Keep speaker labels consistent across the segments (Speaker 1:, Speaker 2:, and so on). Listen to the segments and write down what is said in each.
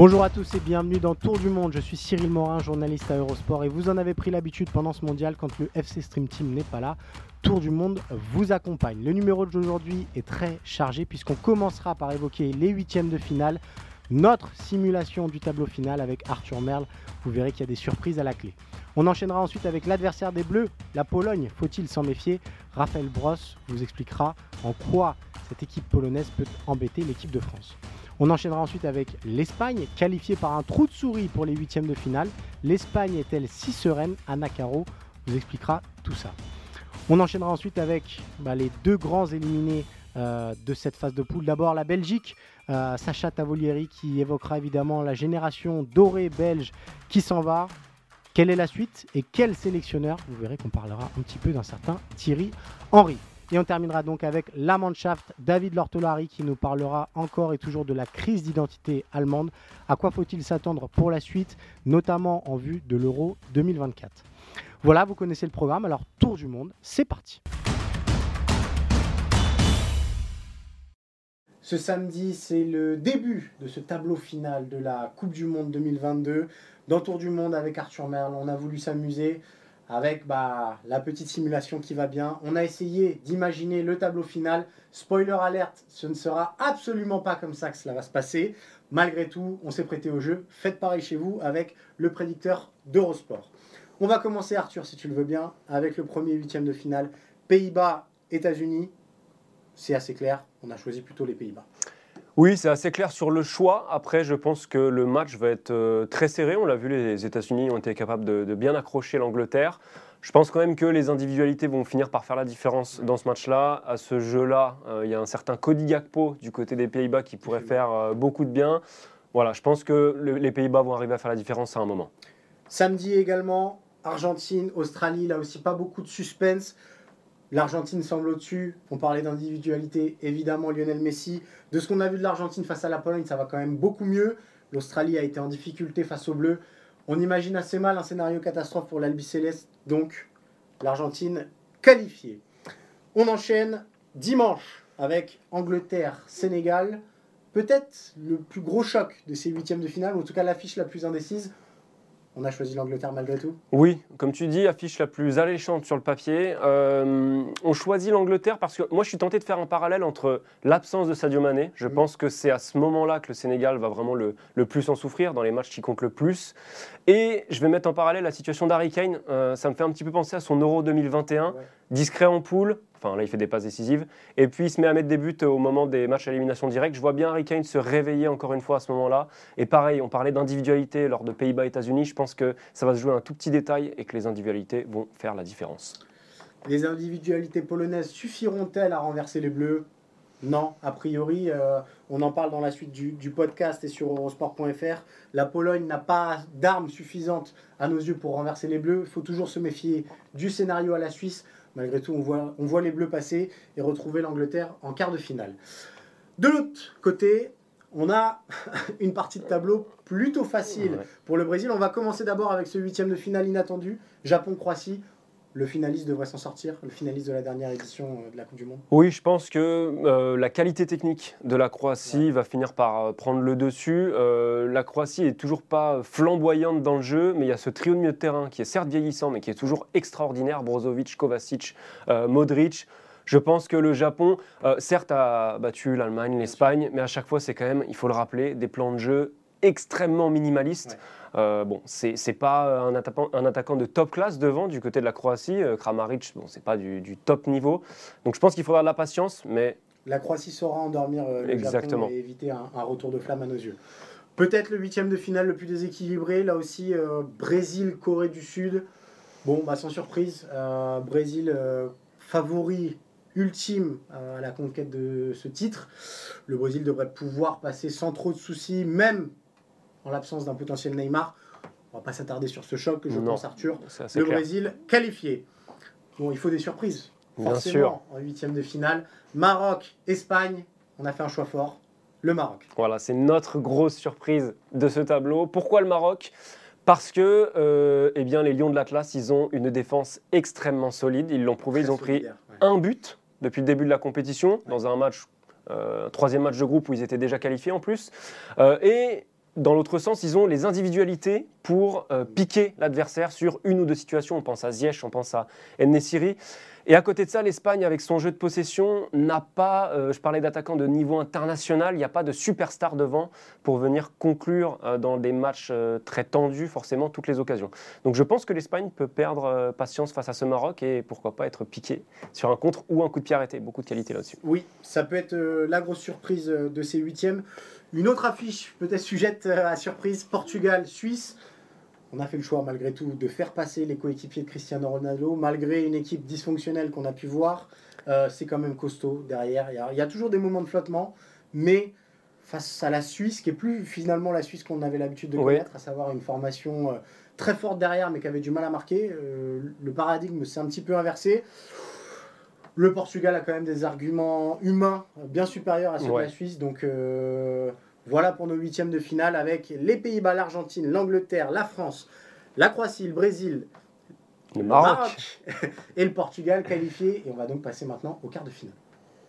Speaker 1: Bonjour à tous et bienvenue dans Tour du Monde. Je suis Cyril Morin, journaliste à Eurosport et vous en avez pris l'habitude pendant ce mondial quand le FC Stream Team n'est pas là. Tour du Monde vous accompagne. Le numéro d'aujourd'hui est très chargé puisqu'on commencera par évoquer les huitièmes de finale, notre simulation du tableau final avec Arthur Merle. Vous verrez qu'il y a des surprises à la clé. On enchaînera ensuite avec l'adversaire des Bleus, la Pologne. Faut-il s'en méfier? Raphaël Bross vous expliquera en quoi cette équipe polonaise peut embêter l'équipe de France. On enchaînera ensuite avec l'Espagne, qualifiée par un trou de souris pour les huitièmes de finale. L'Espagne est-elle si sereine? Anna Caro vous expliquera tout ça. On enchaînera ensuite avec bah, les deux grands éliminés euh, de cette phase de poule. D'abord la Belgique, euh, Sacha Tavolieri qui évoquera évidemment la génération dorée belge qui s'en va. Quelle est la suite et quel sélectionneur? Vous verrez qu'on parlera un petit peu d'un certain Thierry Henry. Et on terminera donc avec la Mannschaft, David Lortolari qui nous parlera encore et toujours de la crise d'identité allemande. À quoi faut-il s'attendre pour la suite, notamment en vue de l'Euro 2024 Voilà, vous connaissez le programme, alors tour du monde, c'est parti. Ce samedi, c'est le début de ce tableau final de la Coupe du Monde 2022. Dans Tour du Monde avec Arthur Merle, on a voulu s'amuser avec bah, la petite simulation qui va bien. On a essayé d'imaginer le tableau final. Spoiler alerte, ce ne sera absolument pas comme ça que cela va se passer. Malgré tout, on s'est prêté au jeu. Faites pareil chez vous avec le prédicteur d'Eurosport. On va commencer, Arthur, si tu le veux bien, avec le premier huitième de finale. Pays-Bas, États-Unis. C'est assez clair. On a choisi plutôt les Pays-Bas.
Speaker 2: Oui, c'est assez clair sur le choix. Après, je pense que le match va être euh, très serré. On l'a vu, les États-Unis ont été capables de, de bien accrocher l'Angleterre. Je pense quand même que les individualités vont finir par faire la différence dans ce match-là. À ce jeu-là, euh, il y a un certain Cody Gakpo du côté des Pays-Bas qui pourrait faire euh, beaucoup de bien. Voilà, je pense que le- les Pays-Bas vont arriver à faire la différence à un moment.
Speaker 1: Samedi également, Argentine, Australie, là aussi pas beaucoup de suspense. L'Argentine semble au-dessus. On parlait d'individualité, évidemment Lionel Messi. De ce qu'on a vu de l'Argentine face à la Pologne, ça va quand même beaucoup mieux. L'Australie a été en difficulté face aux Bleus. On imagine assez mal un scénario catastrophe pour l'Albi Céleste, donc l'Argentine qualifiée. On enchaîne dimanche avec Angleterre-Sénégal. Peut-être le plus gros choc de ces huitièmes de finale, ou en tout cas l'affiche la plus indécise. On a choisi l'Angleterre malgré tout.
Speaker 2: Oui, comme tu dis, affiche la plus alléchante sur le papier. Euh, on choisit l'Angleterre parce que moi, je suis tenté de faire un parallèle entre l'absence de Sadio Mané. Je
Speaker 1: Mhm.
Speaker 2: pense que c'est à ce moment-là que le Sénégal va vraiment le, le plus en souffrir, dans les matchs qui comptent le plus. Et je vais mettre en parallèle la situation d'Harry Kane. Euh, ça me fait un petit peu penser à son Euro 2021.
Speaker 1: Ouais.
Speaker 2: Discret en poule. Enfin, là, il fait des passes décisives. Et puis, il se met à mettre des buts au moment des matchs à élimination directe. Je vois bien Harry Kane se réveiller encore une fois à ce moment-là. Et pareil, on parlait d'individualité lors de Pays-Bas-États-Unis. Je pense que ça va se jouer un tout petit détail et que les individualités vont faire la différence.
Speaker 1: Les individualités polonaises suffiront-elles à renverser les Bleus? Non, a priori, euh, on en parle dans la suite du, du podcast et sur eurosport.fr. La Pologne n'a pas d'armes suffisantes à nos yeux pour renverser les Bleus. Il faut toujours se méfier du scénario à la Suisse. Malgré tout, on voit, on voit les Bleus passer et retrouver l'Angleterre en quart de finale. De l'autre côté, on a une partie de tableau plutôt facile pour le Brésil. On va commencer d'abord avec ce huitième de finale inattendu, Japon-Croatie. Le finaliste devrait s'en sortir, le finaliste de la dernière édition euh, de la Coupe du Monde.
Speaker 2: Oui, je pense que euh, la qualité technique de la Croatie va finir par euh, prendre le dessus. Euh, la Croatie est toujours pas flamboyante dans le jeu, mais il y a ce trio de milieu de terrain qui est certes vieillissant, mais qui est toujours extraordinaire. Brozovic, Kovacic, euh, Modric. Je pense que le Japon, certes, a battu l'Allemagne, l'Espagne, mais à chaque fois, c'est quand même, il faut le rappeler, des plans de jeu extrêmement minimalistes. Euh, bon, c'est c'est pas un attaquant, un attaquant de top classe devant du côté de la Croatie. Euh, Kramaric, bon, c'est pas du, du top niveau. Donc je pense qu'il faudra de la patience, mais
Speaker 1: La Croatie saura endormir euh, le
Speaker 2: Exactement.
Speaker 1: Japon et éviter un, un retour de flamme à nos yeux. Peut-être le huitième de finale le plus déséquilibré. Là aussi, euh, Brésil, Corée du Sud. Bon, bah, sans surprise, euh, Brésil euh, favori ultime à la conquête de ce titre. Le Brésil devrait pouvoir passer sans trop de soucis, même en l'absence d'un potentiel Neymar. On va pas s'attarder sur ce choc, je pense, Arthur. Le Brésil qualifié. Bon, il faut des surprises. Forcément, en huitième de finale. Maroc, Espagne, on a fait un choix fort. Le Maroc.
Speaker 2: Voilà, c'est notre grosse surprise de ce tableau. Pourquoi le Maroc? Parce que euh, eh bien, les Lions de l'Atlas, ils ont une défense extrêmement solide. Ils l'ont prouvé, ils ont pris un but depuis le début de la compétition, dans un match, euh, troisième match de groupe où ils étaient déjà qualifiés en plus. Euh, et dans l'autre sens, ils ont les individualités pour piquer l'adversaire sur une ou deux situations. On pense à Ziyech, on pense à Nesiri. Et à côté de ça, l'Espagne, avec son jeu de possession, n'a pas, euh, je parlais d'attaquants de niveau international, il n'y a pas de superstar devant pour venir conclure euh, dans des matchs euh, très tendus, forcément, toutes les occasions. Donc je pense que l'Espagne peut perdre patience face à ce Maroc et pourquoi pas être piqué sur un contre ou un coup de pied arrêté. Beaucoup de qualité là-dessus.
Speaker 1: Oui, ça peut être la grosse surprise de ces huitièmes. Une autre affiche peut-être sujette à surprise, Portugal-Suisse on a fait le choix malgré tout de faire passer les coéquipiers de Cristiano Ronaldo, malgré une équipe dysfonctionnelle qu'on a pu voir. Euh, c'est quand même costaud derrière. Il y, a, toujours des moments de flottement, mais face à la Suisse, qui est plus finalement la Suisse qu'on avait l'habitude de connaître, à savoir une formation euh, très forte derrière, mais qui avait du mal à marquer, euh, le paradigme s'est un petit peu inversé. Le Portugal a quand même des arguments humains bien supérieurs à ceux de la Suisse, donc voilà pour nos huitièmes de finale avec les Pays-Bas, l'Argentine, l'Angleterre, la France, la Croatie, le Brésil,
Speaker 2: le Maroc,
Speaker 1: et le Portugal qualifié. Et on va donc passer maintenant au quart de finale.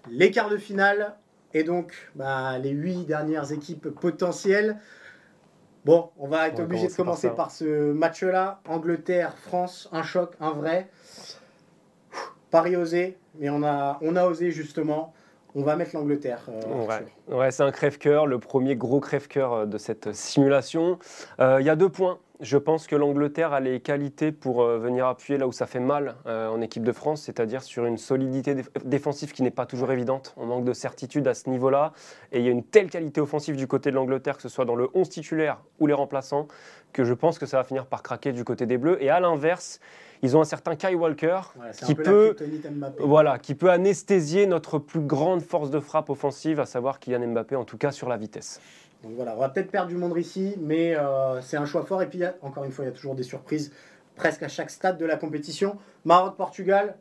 Speaker 1: Les quarts de finale et donc bah, les huit dernières équipes potentielles. Bon, on va être obligé de commencer par, ce match-là. Angleterre, France, un choc, un vrai. Paris osé, mais on a, on a osé justement. On va mettre l'Angleterre.
Speaker 2: Euh, ouais, c'est un crève-cœur, le premier gros crève-cœur euh, de cette simulation. Euh, il y a deux points. Je pense que l'Angleterre a les qualités pour venir appuyer là où ça fait mal en équipe de France, c'est-à-dire sur une solidité défensive qui n'est pas toujours évidente. On manque de certitude à ce niveau-là. Et il y a une telle qualité offensive du côté de l'Angleterre, que ce soit dans le 11 titulaire ou les remplaçants, que je pense que ça va finir par craquer du côté des Bleus. Et à l'inverse, ils ont un certain Kai Walker qui, peut, voilà, qui peut anesthésier notre plus grande force de frappe offensive, à savoir Kylian Mbappé, en tout cas sur la vitesse.
Speaker 1: Donc voilà, on va peut-être perdre du monde ici, mais euh, c'est un choix fort. Et puis, encore une fois, il y a toujours des surprises presque à chaque stade de la compétition. Maroc-Portugal,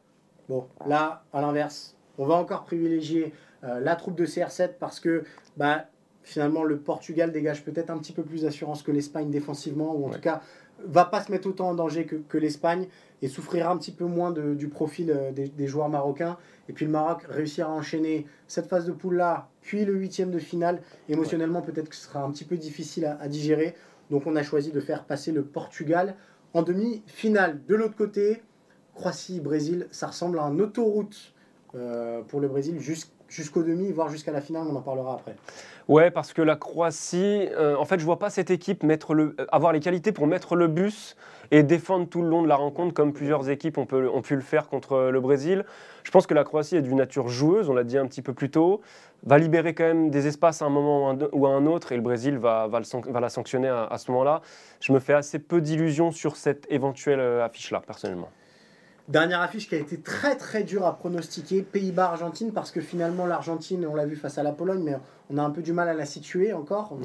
Speaker 1: bon, là, à l'inverse, on va encore privilégier euh, la troupe de CR7 parce que bah, finalement, le Portugal dégage peut-être un petit peu plus d'assurance que l'Espagne défensivement, ou en tout cas va pas se mettre autant en danger que, l'Espagne et souffrira un petit peu moins du profil euh, des, joueurs marocains. Et puis le Maroc réussira à enchaîner cette phase de poule-là, puis le huitième de finale. Émotionnellement, peut-être que ce sera un petit peu difficile à, digérer. Donc on a choisi de faire passer le Portugal en demi-finale. De l'autre côté, Croatie-Brésil, ça ressemble à une autoroute euh, pour le Brésil jusqu'au demi, voire jusqu'à la finale, on en parlera après.
Speaker 2: Ouais, parce que la Croatie, euh, en fait, je vois pas cette équipe mettre le, avoir les qualités pour mettre le bus et défendre tout le long de la rencontre, comme plusieurs équipes ont, pu le faire contre le Brésil. Je pense que la Croatie est d'une nature joueuse, on l'a dit un petit peu plus tôt, va libérer quand même des espaces à un moment ou à un autre, et le Brésil va, la sanctionner à, à ce moment-là. Je me fais assez peu d'illusions sur cette éventuelle euh, affiche-là, personnellement.
Speaker 1: Dernière affiche qui a été très très dure à pronostiquer, Pays-Bas-Argentine, parce que finalement l'Argentine, on l'a vu face à la Pologne, mais on a un peu du mal à la situer encore.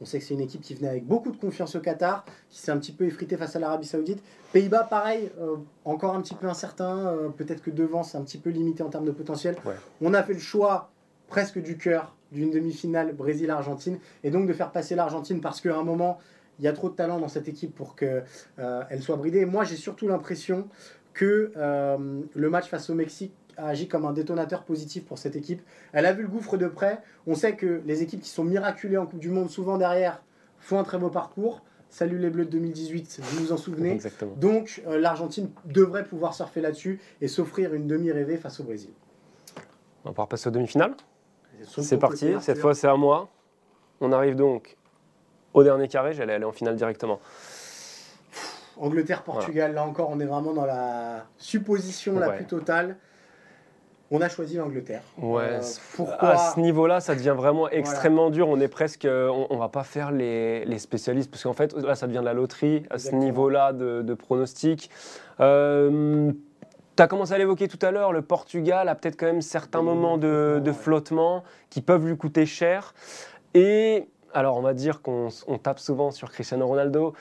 Speaker 1: On, sait que c'est une équipe qui venait avec beaucoup de confiance au Qatar, qui s'est un petit peu effritée face à l'Arabie Saoudite. Pays-Bas, pareil, euh, encore un petit peu incertain, euh, peut-être que devant c'est un petit peu limité en termes de potentiel. On a fait le choix presque du cœur d'une demi-finale Brésil-Argentine, et donc de faire passer l'Argentine parce qu'à un moment, il y a trop de talent dans cette équipe pour qu'elle euh, soit bridée. Moi, j'ai surtout l'impression que euh, le match face au Mexique a agi comme un détonateur positif pour cette équipe. Elle a vu le gouffre de près. On sait que les équipes qui sont miraculées en Coupe du Monde, souvent derrière, font un très beau parcours. Salut les Bleus de 2018, vous vous en souvenez. Donc euh, l'Argentine devrait pouvoir surfer là-dessus et s'offrir une demi-rêvée face au Brésil.
Speaker 2: On va pouvoir passer aux demi-finales. C'est parti, cette fois c'est à moi. On arrive donc au dernier carré, j'allais aller en finale directement.
Speaker 1: Angleterre-Portugal, là encore, on est vraiment dans la supposition la plus totale. On a choisi l'Angleterre.
Speaker 2: Ouais.
Speaker 1: Euh,
Speaker 2: pourquoi À ce niveau-là, ça devient vraiment extrêmement dur. On est presque, on, on va pas faire les, les spécialistes parce qu'en fait, là, ça devient de la loterie à ce niveau-là de, de pronostic. Euh, tu as commencé à l'évoquer tout à l'heure, le Portugal a peut-être quand même certains moments de, de, flottement qui peuvent lui coûter cher. Et alors, on va dire qu'on tape souvent sur Cristiano Ronaldo,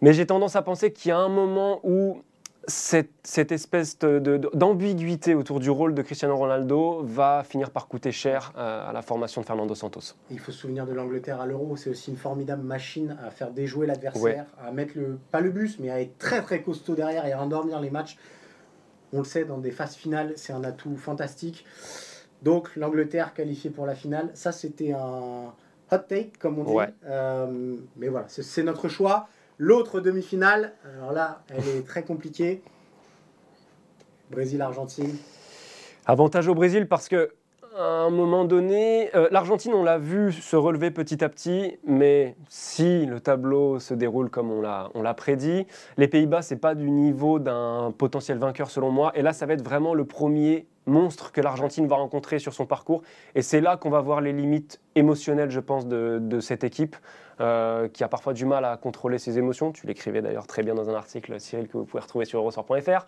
Speaker 2: mais j'ai tendance à penser qu'il y a un moment où cette, espèce d'ambiguïté autour du rôle de Cristiano Ronaldo va finir par coûter cher euh, à, la formation de Fernando Santos.
Speaker 1: Il faut se souvenir de l'Angleterre à l'Euro, c'est aussi une formidable machine à faire déjouer l'adversaire, à mettre le, pas le bus, mais à être très très costaud derrière et à endormir les matchs. On le sait, dans des phases finales, c'est un atout fantastique. Donc l'Angleterre qualifiée pour la finale, ça c'était un hot take, comme on dit. Euh, mais voilà, c'est notre choix. L'autre demi-finale, alors là, elle est très compliquée. Brésil-Argentine.
Speaker 2: Avantage au Brésil parce que à un moment donné, euh, l'Argentine, on l'a vu se relever petit à petit, mais si le tableau se déroule comme on l'a prédit, les Pays-Bas, c'est pas du niveau d'un potentiel vainqueur selon moi. Et là, ça va être vraiment le premier monstre que l'Argentine va rencontrer sur son parcours. Et c'est là qu'on va voir les limites émotionnelles, je pense, de, de cette équipe. Euh, qui a parfois du mal à contrôler ses émotions. Tu l'écrivais d'ailleurs très bien dans un article, Cyril, que vous pouvez retrouver sur eurosport.fr.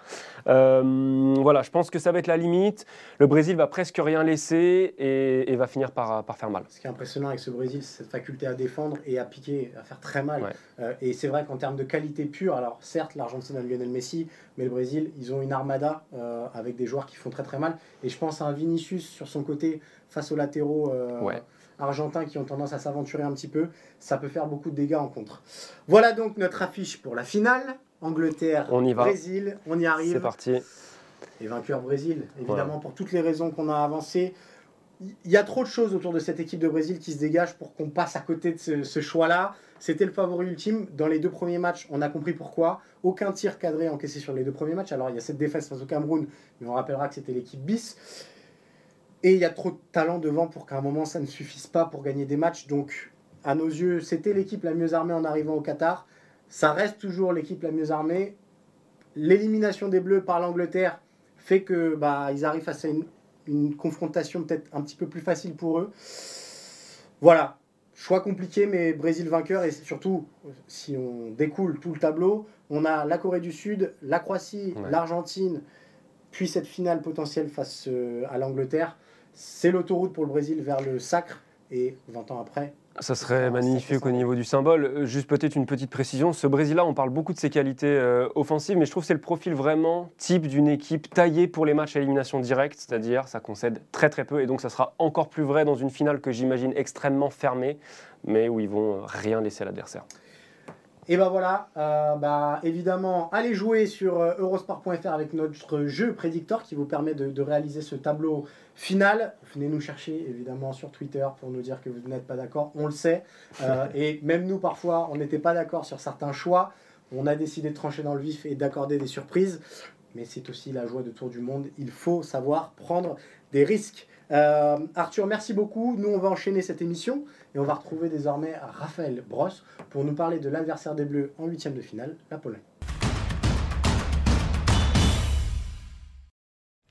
Speaker 2: Euh, voilà, je pense que ça va être la limite. Le Brésil va presque rien laisser et, va finir par, par, faire mal.
Speaker 1: Ce qui est impressionnant avec ce Brésil, c'est cette faculté à défendre et à piquer, à faire très mal. Euh, et c'est vrai qu'en termes de qualité pure, alors certes, l'Argentine a Lionel Messi, mais le Brésil, ils ont une armada avec des joueurs qui font très très mal. Et je pense à un Vinicius sur son côté face aux latéraux. Ouais argentins qui ont tendance à s'aventurer un petit peu, ça peut faire beaucoup de dégâts en contre. Voilà donc notre affiche pour la finale. Angleterre, on y va. Brésil, on y arrive.
Speaker 2: C'est parti.
Speaker 1: Et vainqueur Brésil, évidemment, pour toutes les raisons qu'on a avancées. Il y a trop de choses autour de cette équipe de Brésil qui se dégagent pour qu'on passe à côté de ce, choix-là. C'était le favori ultime. Dans les deux premiers matchs, on a compris pourquoi. Aucun tir cadré encaissé sur les deux premiers matchs. Alors, il y a cette défaite face au Cameroun, mais on rappellera que c'était l'équipe bis. Et il y a trop de talent devant pour qu'à un moment ça ne suffise pas pour gagner des matchs. Donc, à nos yeux, c'était l'équipe la mieux armée en arrivant au Qatar. Ça reste toujours l'équipe la mieux armée. L'élimination des Bleus par l'Angleterre fait que bah, ils arrivent face à une, une confrontation peut-être un petit peu plus facile pour eux. Voilà, choix compliqué, mais Brésil vainqueur. Et surtout, si on découle tout le tableau, on a la Corée du Sud, la Croatie, l'Argentine, puis cette finale potentielle face euh, à l'Angleterre c'est l'autoroute pour le Brésil vers le sacre. Et 20 ans après,
Speaker 2: ça serait magnifique au niveau du symbole. Euh, juste peut-être une petite précision. Ce Brésil-là, on parle beaucoup de ses qualités euh, offensives, mais je trouve que c'est le profil vraiment type d'une équipe taillée pour les matchs à élimination directe, c'est-à-dire ça concède très très peu, et donc ça sera encore plus vrai dans une finale que j'imagine extrêmement fermée, mais où ils vont rien laisser à l'adversaire.
Speaker 1: Et ben voilà, euh, bah, évidemment, allez jouer sur euh, eurosport.fr avec notre jeu Prédictor qui vous permet de, réaliser ce tableau final. Venez nous chercher évidemment sur Twitter pour nous dire que vous n'êtes pas d'accord, on le sait. Euh, et même nous, parfois, on n'était pas d'accord sur certains choix. On a décidé de trancher dans le vif et d'accorder des surprises. Mais c'est aussi la joie de Tour du Monde. Il faut savoir prendre des risques. Arthur, merci beaucoup. Nous, on va enchaîner cette émission. Et on va retrouver désormais Raphaël Brosse pour nous parler de l'adversaire des Bleus en huitième de finale, la Pologne.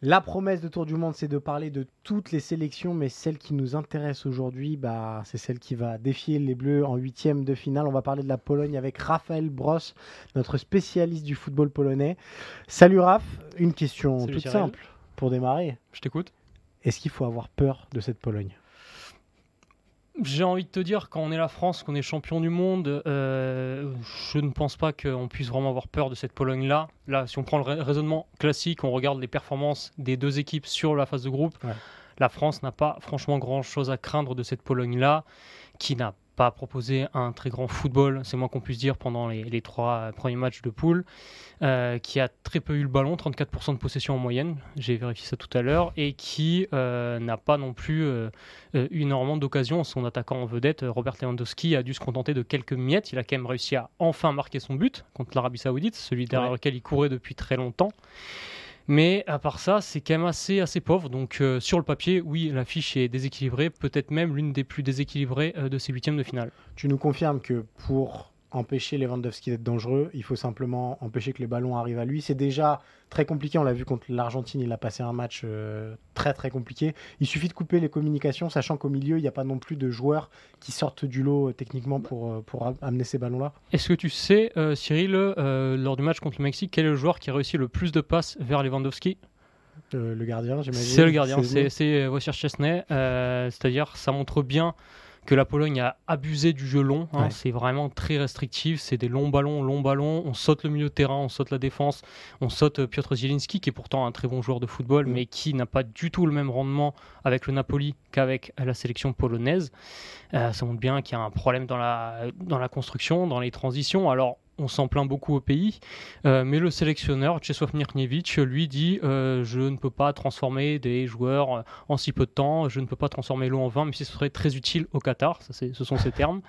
Speaker 1: La promesse de Tour du Monde, c'est de parler de toutes les sélections, mais celle qui nous intéresse aujourd'hui, bah, c'est celle qui va défier les Bleus en huitième de finale. On va parler de la Pologne avec Raphaël Brosse, notre spécialiste du football polonais. Salut Raph, une question toute simple pour démarrer.
Speaker 3: Je t'écoute.
Speaker 1: Est-ce qu'il faut avoir peur de cette Pologne?
Speaker 3: J'ai envie de te dire, quand on est la France, qu'on est champion du monde, euh, je ne pense pas qu'on puisse vraiment avoir peur de cette Pologne-là. Là, si on prend le raisonnement classique, on regarde les performances des deux équipes sur la phase de groupe, la France n'a pas franchement grand-chose à craindre de cette Pologne-là, qui n'a pas proposé un très grand football, c'est moins qu'on puisse dire, pendant les, trois premiers matchs de poule, euh, qui a très peu eu le ballon, 34% de possession en moyenne, j'ai vérifié ça tout à l'heure, et qui euh, n'a pas non plus euh, eu énormément d'occasions. Son attaquant en vedette, Robert Lewandowski, a dû se contenter de quelques miettes. Il a quand même réussi à enfin marquer son but contre l'Arabie Saoudite, celui derrière lequel il courait depuis très longtemps. Mais à part ça, c'est quand même assez, assez pauvre. Donc euh, sur le papier, oui, l'affiche est déséquilibrée, peut-être même l'une des plus déséquilibrées euh, de ces huitièmes de finale.
Speaker 1: Tu nous confirmes que pour empêcher Lewandowski d'être dangereux, il faut simplement empêcher que les ballons arrivent à lui. C'est déjà très compliqué, on l'a vu contre l'Argentine, il a passé un match euh, très très compliqué. Il suffit de couper les communications, sachant qu'au milieu, il n'y a pas non plus de joueurs qui sortent du lot euh, techniquement pour, euh, pour amener ces ballons-là.
Speaker 3: Est-ce que tu sais, Cyril, lors du match contre le Mexique, quel est le joueur qui a réussi le plus de passes vers Lewandowski?
Speaker 1: Le gardien, j'imagine.
Speaker 3: C'est le gardien, c'est Wojciech Chesney. C'est-à-dire, ça montre bien que la Pologne a abusé du jeu long. Hein. C'est vraiment très restrictif. C'est des longs ballons, longs ballons. On saute le milieu de terrain, on saute la défense, on saute euh, Piotr Zielinski, qui est pourtant un très bon joueur de football, mm. mais qui n'a pas du tout le même rendement avec le Napoli qu'avec la sélection polonaise. Euh, ça montre bien qu'il y a un problème dans la, dans la construction, dans les transitions. Alors, on s'en plaint beaucoup au pays, euh, mais le sélectionneur, Czesław Mirniewicz, lui dit euh, Je ne peux pas transformer des joueurs en si peu de temps, je ne peux pas transformer l'eau en vin, mais ce serait très utile au Qatar, ce sont ses termes.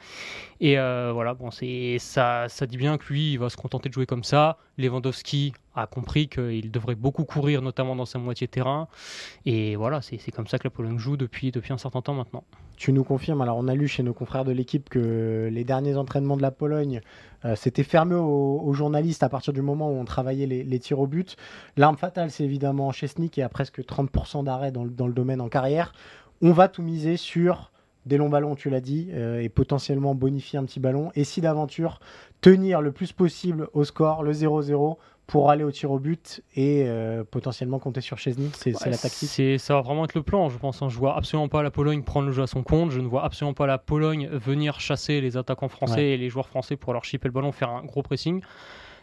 Speaker 3: Et euh, voilà, bon, ça, ça dit bien que lui, il va se contenter de jouer comme ça. Lewandowski a compris qu'il devrait beaucoup courir, notamment dans sa moitié terrain. Et voilà, c'est comme ça que la Pologne joue depuis, depuis un certain temps maintenant.
Speaker 1: Tu nous confirmes, alors on a lu chez nos confrères de l'équipe que les derniers entraînements de la Pologne euh, s'étaient fermés aux, journalistes à partir du moment où on travaillait les, tirs au but. L'arme fatale, c'est évidemment Chesney qui a presque 30% d'arrêt dans, dans, le domaine en carrière. On va tout miser sur des longs ballons, tu l'as dit, euh, et potentiellement bonifier un petit ballon. Et si d'aventure, tenir le plus possible au score, le 0-0, pour aller au tir au but et euh, potentiellement compter sur Chesney C'est la tactique
Speaker 3: Ça va vraiment être le plan, je pense. Hein. Je vois absolument pas la Pologne prendre le jeu à son compte. Je ne vois absolument pas la Pologne venir chasser les attaquants français et les joueurs français pour leur chipper le ballon, faire un gros pressing.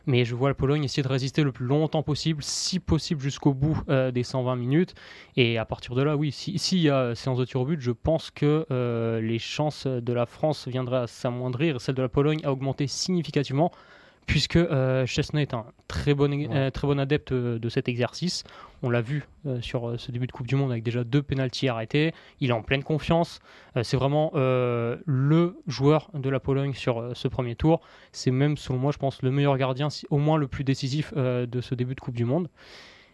Speaker 3: Mais je vois la Pologne essayer de résister le plus longtemps possible, si possible jusqu'au bout euh, des 120 minutes. Et à partir de là, oui, s'il si y a séance de tir au but, je pense que euh, les chances de la France viendraient à s'amoindrir. Celle de la Pologne a augmenté significativement puisque euh, Chesney est un très bon, euh, très bon adepte euh, de cet exercice. On l'a vu sur ce début de Coupe du Monde avec déjà deux pénalties arrêtés. Il est en pleine confiance. c'est vraiment le joueur de la Pologne sur ce premier tour. C'est même, selon moi, je pense, le meilleur gardien, au moins le plus décisif de ce début de Coupe du Monde.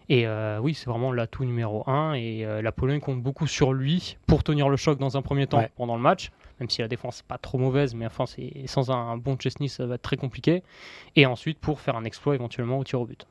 Speaker 3: Et oui, c'est vraiment l'atout numéro un. Et la Pologne compte beaucoup sur lui pour tenir le choc dans un premier temps pendant le match même si la défense n'est pas trop mauvaise, mais enfin, sans un, bon Chesney, ça va être très compliqué. Et ensuite, pour faire un exploit éventuellement au tir au but.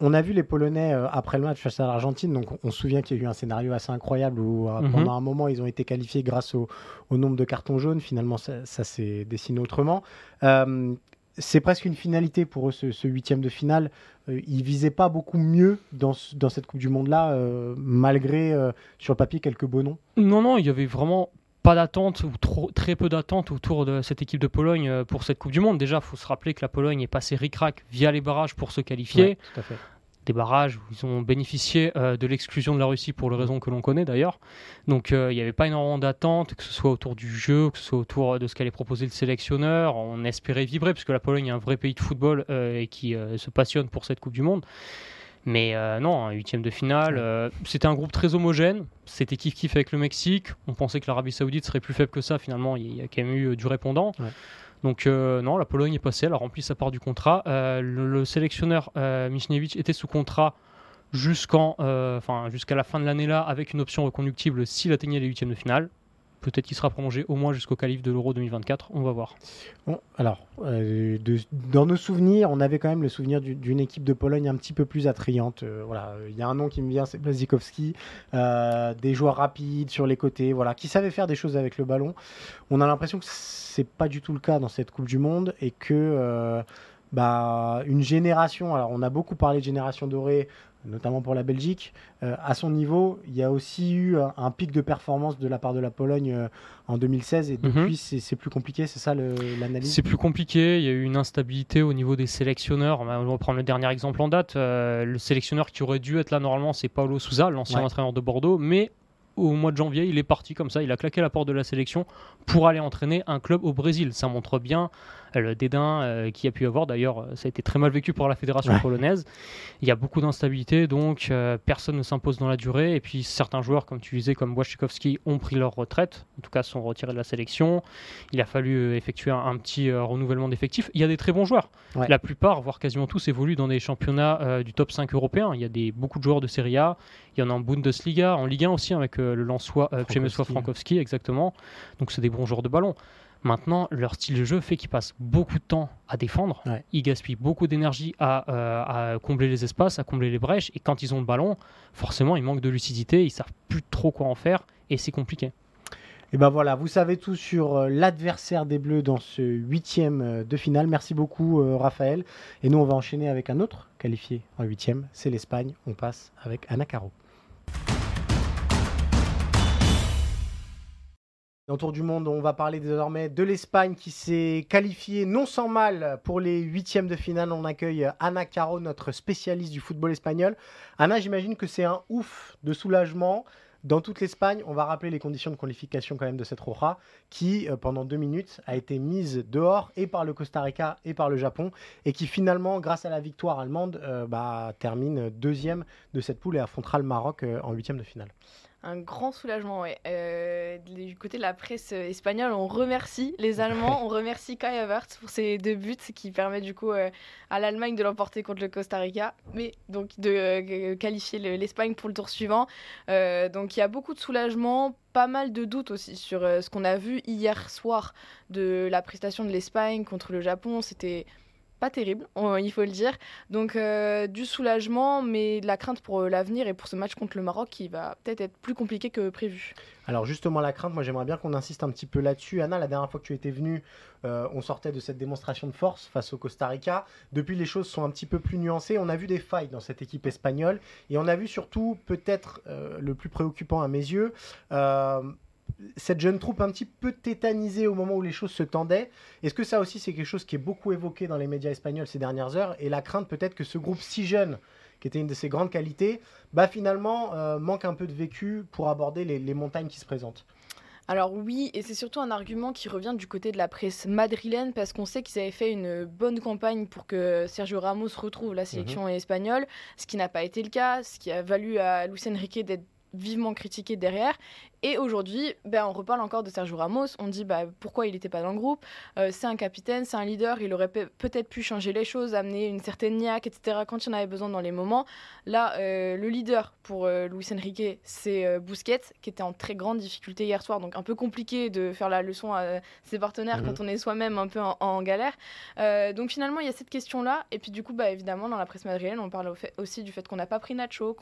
Speaker 1: On, a vu les Polonais euh, après le match face à l'Argentine, donc on, se souvient qu'il y a eu un scénario assez incroyable où euh, mhm. pendant un moment ils ont été qualifiés grâce au, nombre de cartons jaunes. Finalement, ça, s'est dessiné autrement. Euh, c'est presque une finalité pour eux, ce, huitième de finale. ils visaient pas beaucoup mieux dans, dans cette Coupe du Monde-là, malgré sur le papier quelques beaux noms.
Speaker 3: Non, non, il y avait vraiment pas d'attente ou trop, très peu d'attente autour de cette équipe de Pologne euh, pour cette Coupe du Monde. Déjà, il faut se rappeler que la Pologne est passée ric-rac via les barrages pour se qualifier. Des barrages où ils ont bénéficié euh, de l'exclusion de la Russie pour les raisons que l'on connaît d'ailleurs. Donc euh, il n'y avait pas énormément d'attente, que ce soit autour du jeu, que ce soit autour de ce qu'allait proposer le sélectionneur. On espérait vibrer, puisque la Pologne est un vrai pays de football et qui se passionne pour cette Coupe du Monde. Mais euh, non, un huitième de finale, euh, c'était un groupe très homogène. C'était kiff-kiff avec le Mexique. On pensait que l'Arabie Saoudite serait plus faible que ça. Finalement, il y a quand même eu euh, du répondant. Donc non, la Pologne est passée, elle a rempli sa part du contrat. le, sélectionneur Michniewicz était sous contrat jusqu'en, jusqu'à la fin de l'année là, avec une option reconductible s'il atteignait les huitièmes de finale. Peut-être qu'il sera prolongé au moins jusqu'au qualif de l'Euro 2024. On va voir.
Speaker 1: Bon, alors, euh, dans nos souvenirs, on avait quand même le souvenir d'une équipe de Pologne un petit peu plus attrayante. Euh, voilà, il y a un nom qui me vient, c'est Blazikowski. Euh, des joueurs rapides sur les côtés, voilà, qui savaient faire des choses avec le ballon. On a l'impression que c'est pas du tout le cas dans cette Coupe du Monde et que bah, une génération. Alors, on a beaucoup parlé de génération dorée notamment pour la Belgique. Euh, à son niveau, il y a aussi eu un, pic de performance de la part de la Pologne euh, en 2016 et mhm. depuis c'est plus compliqué, c'est ça l'analyse?
Speaker 3: C'est plus compliqué, il y a eu une instabilité au niveau des sélectionneurs. On va prendre le dernier exemple en date. Euh, le sélectionneur qui aurait dû être là normalement, c'est Paulo Souza, l'ancien entraîneur de Bordeaux, mais au mois de janvier, il est parti comme ça, il a claqué la porte de la sélection pour aller entraîner un club au Brésil. Ça montre bien le dédain euh, qu'il y a pu avoir. D'ailleurs, euh, ça a été très mal vécu par la fédération polonaise. Il y a beaucoup d'instabilité, donc personne ne s'impose dans la durée. Et puis certains joueurs, comme tu disais, comme Wachikowski, ont pris leur retraite, en tout cas sont retirés de la sélection. Il a fallu effectuer un, petit renouvellement d'effectifs. Il y a des très bons joueurs. La plupart, voire quasiment tous, évoluent dans des championnats du top 5 européen. Il y a des, beaucoup de joueurs de Serie A. Il y en a en Bundesliga, en Ligue 1 aussi, avec le Lançois Przemysław Frankowski, exactement. Donc c'est des bons joueurs de ballon. Maintenant, leur style de jeu fait qu'ils passent beaucoup de temps à défendre. Ils gaspillent beaucoup d'énergie à, à, combler les espaces, à combler les brèches. Et quand ils ont le ballon, forcément, ils manquent de lucidité. Ils savent plus trop quoi en faire. Et c'est compliqué.
Speaker 1: Et ben voilà, vous savez tout sur euh, l'adversaire des Bleus dans ce huitième euh, de finale. Merci beaucoup euh, Raphaël. Et nous on va enchaîner avec un autre qualifié en huitième, c'est l'Espagne. On passe avec Anna Caro. Dans Tour du Monde, on va parler désormais de l'Espagne qui s'est qualifiée non sans mal pour les huitièmes de finale. On accueille Anna Caro, notre spécialiste du football espagnol. Anna, j'imagine que c'est un ouf de soulagement. Dans toute l'Espagne, on va rappeler les conditions de qualification quand même de cette Roja, qui euh, pendant deux minutes a été mise dehors et par le Costa Rica et par le Japon, et qui finalement, grâce à la victoire allemande, euh, bah, termine deuxième de cette poule et affrontera le Maroc euh, en huitième de finale
Speaker 4: un grand soulagement, ouais. Euh, du côté de la presse espagnole, on remercie les Allemands, on remercie Kai Havertz pour ses deux buts qui permettent du coup euh, à l'Allemagne de l'emporter contre le Costa Rica, mais donc de euh, qualifier l'Espagne pour le tour suivant. donc il y a beaucoup de soulagement, pas mal de doutes aussi sur ce qu'on a vu hier soir de la prestation de l'Espagne contre le Japon. C'était pas terrible, il faut le dire. Donc euh, du soulagement, mais de la crainte pour euh, l'avenir et pour ce match contre le Maroc qui va peut-être être plus compliqué que prévu.
Speaker 1: Alors justement la crainte, moi j'aimerais bien qu'on insiste un petit peu là-dessus. Anna, la dernière fois que tu étais venue, euh, on sortait de cette démonstration de force face au Costa Rica. Depuis les choses sont un petit peu plus nuancées. On a vu des failles dans cette équipe espagnole et on a vu surtout peut-être le plus préoccupant à mes yeux cette jeune troupe un petit peu tétanisée au moment où les choses se tendaient. Est-ce que ça aussi c'est quelque chose qui est beaucoup évoqué dans les médias espagnols ces dernières heures et la crainte peut-être que ce groupe si jeune, qui était une de ses grandes qualités, bah finalement euh, manque un peu de vécu pour aborder les, montagnes qui se présentent?
Speaker 4: Alors oui, et c'est surtout un argument qui revient du côté de la presse madrilène parce qu'on sait qu'ils avaient fait une bonne campagne pour que Sergio Ramos retrouve la sélection mhm. espagnole, ce qui n'a pas été le cas, ce qui a valu à Luis Enrique d'être vivement critiqué derrière. Et aujourd'hui, ben, on reparle encore de Sergio Ramos. On dit bah, pourquoi il n'était pas dans le groupe. Euh, c'est un capitaine, c'est un leader. Il aurait peut-être pu changer les choses, amener une certaine niaque, etc. quand il en avait besoin dans les moments. Là, euh, le leader pour euh, Luis Enrique, c'est Busquets, qui était en très grande difficulté hier soir. Donc un peu compliqué de faire la leçon à ses partenaires quand mhm. on est soi-même un peu en, galère. donc finalement, il y a cette question-là. Et puis du coup, bah, évidemment, dans la presse madrienne, on parle aussi du fait qu'on n'a pas pris Nacho,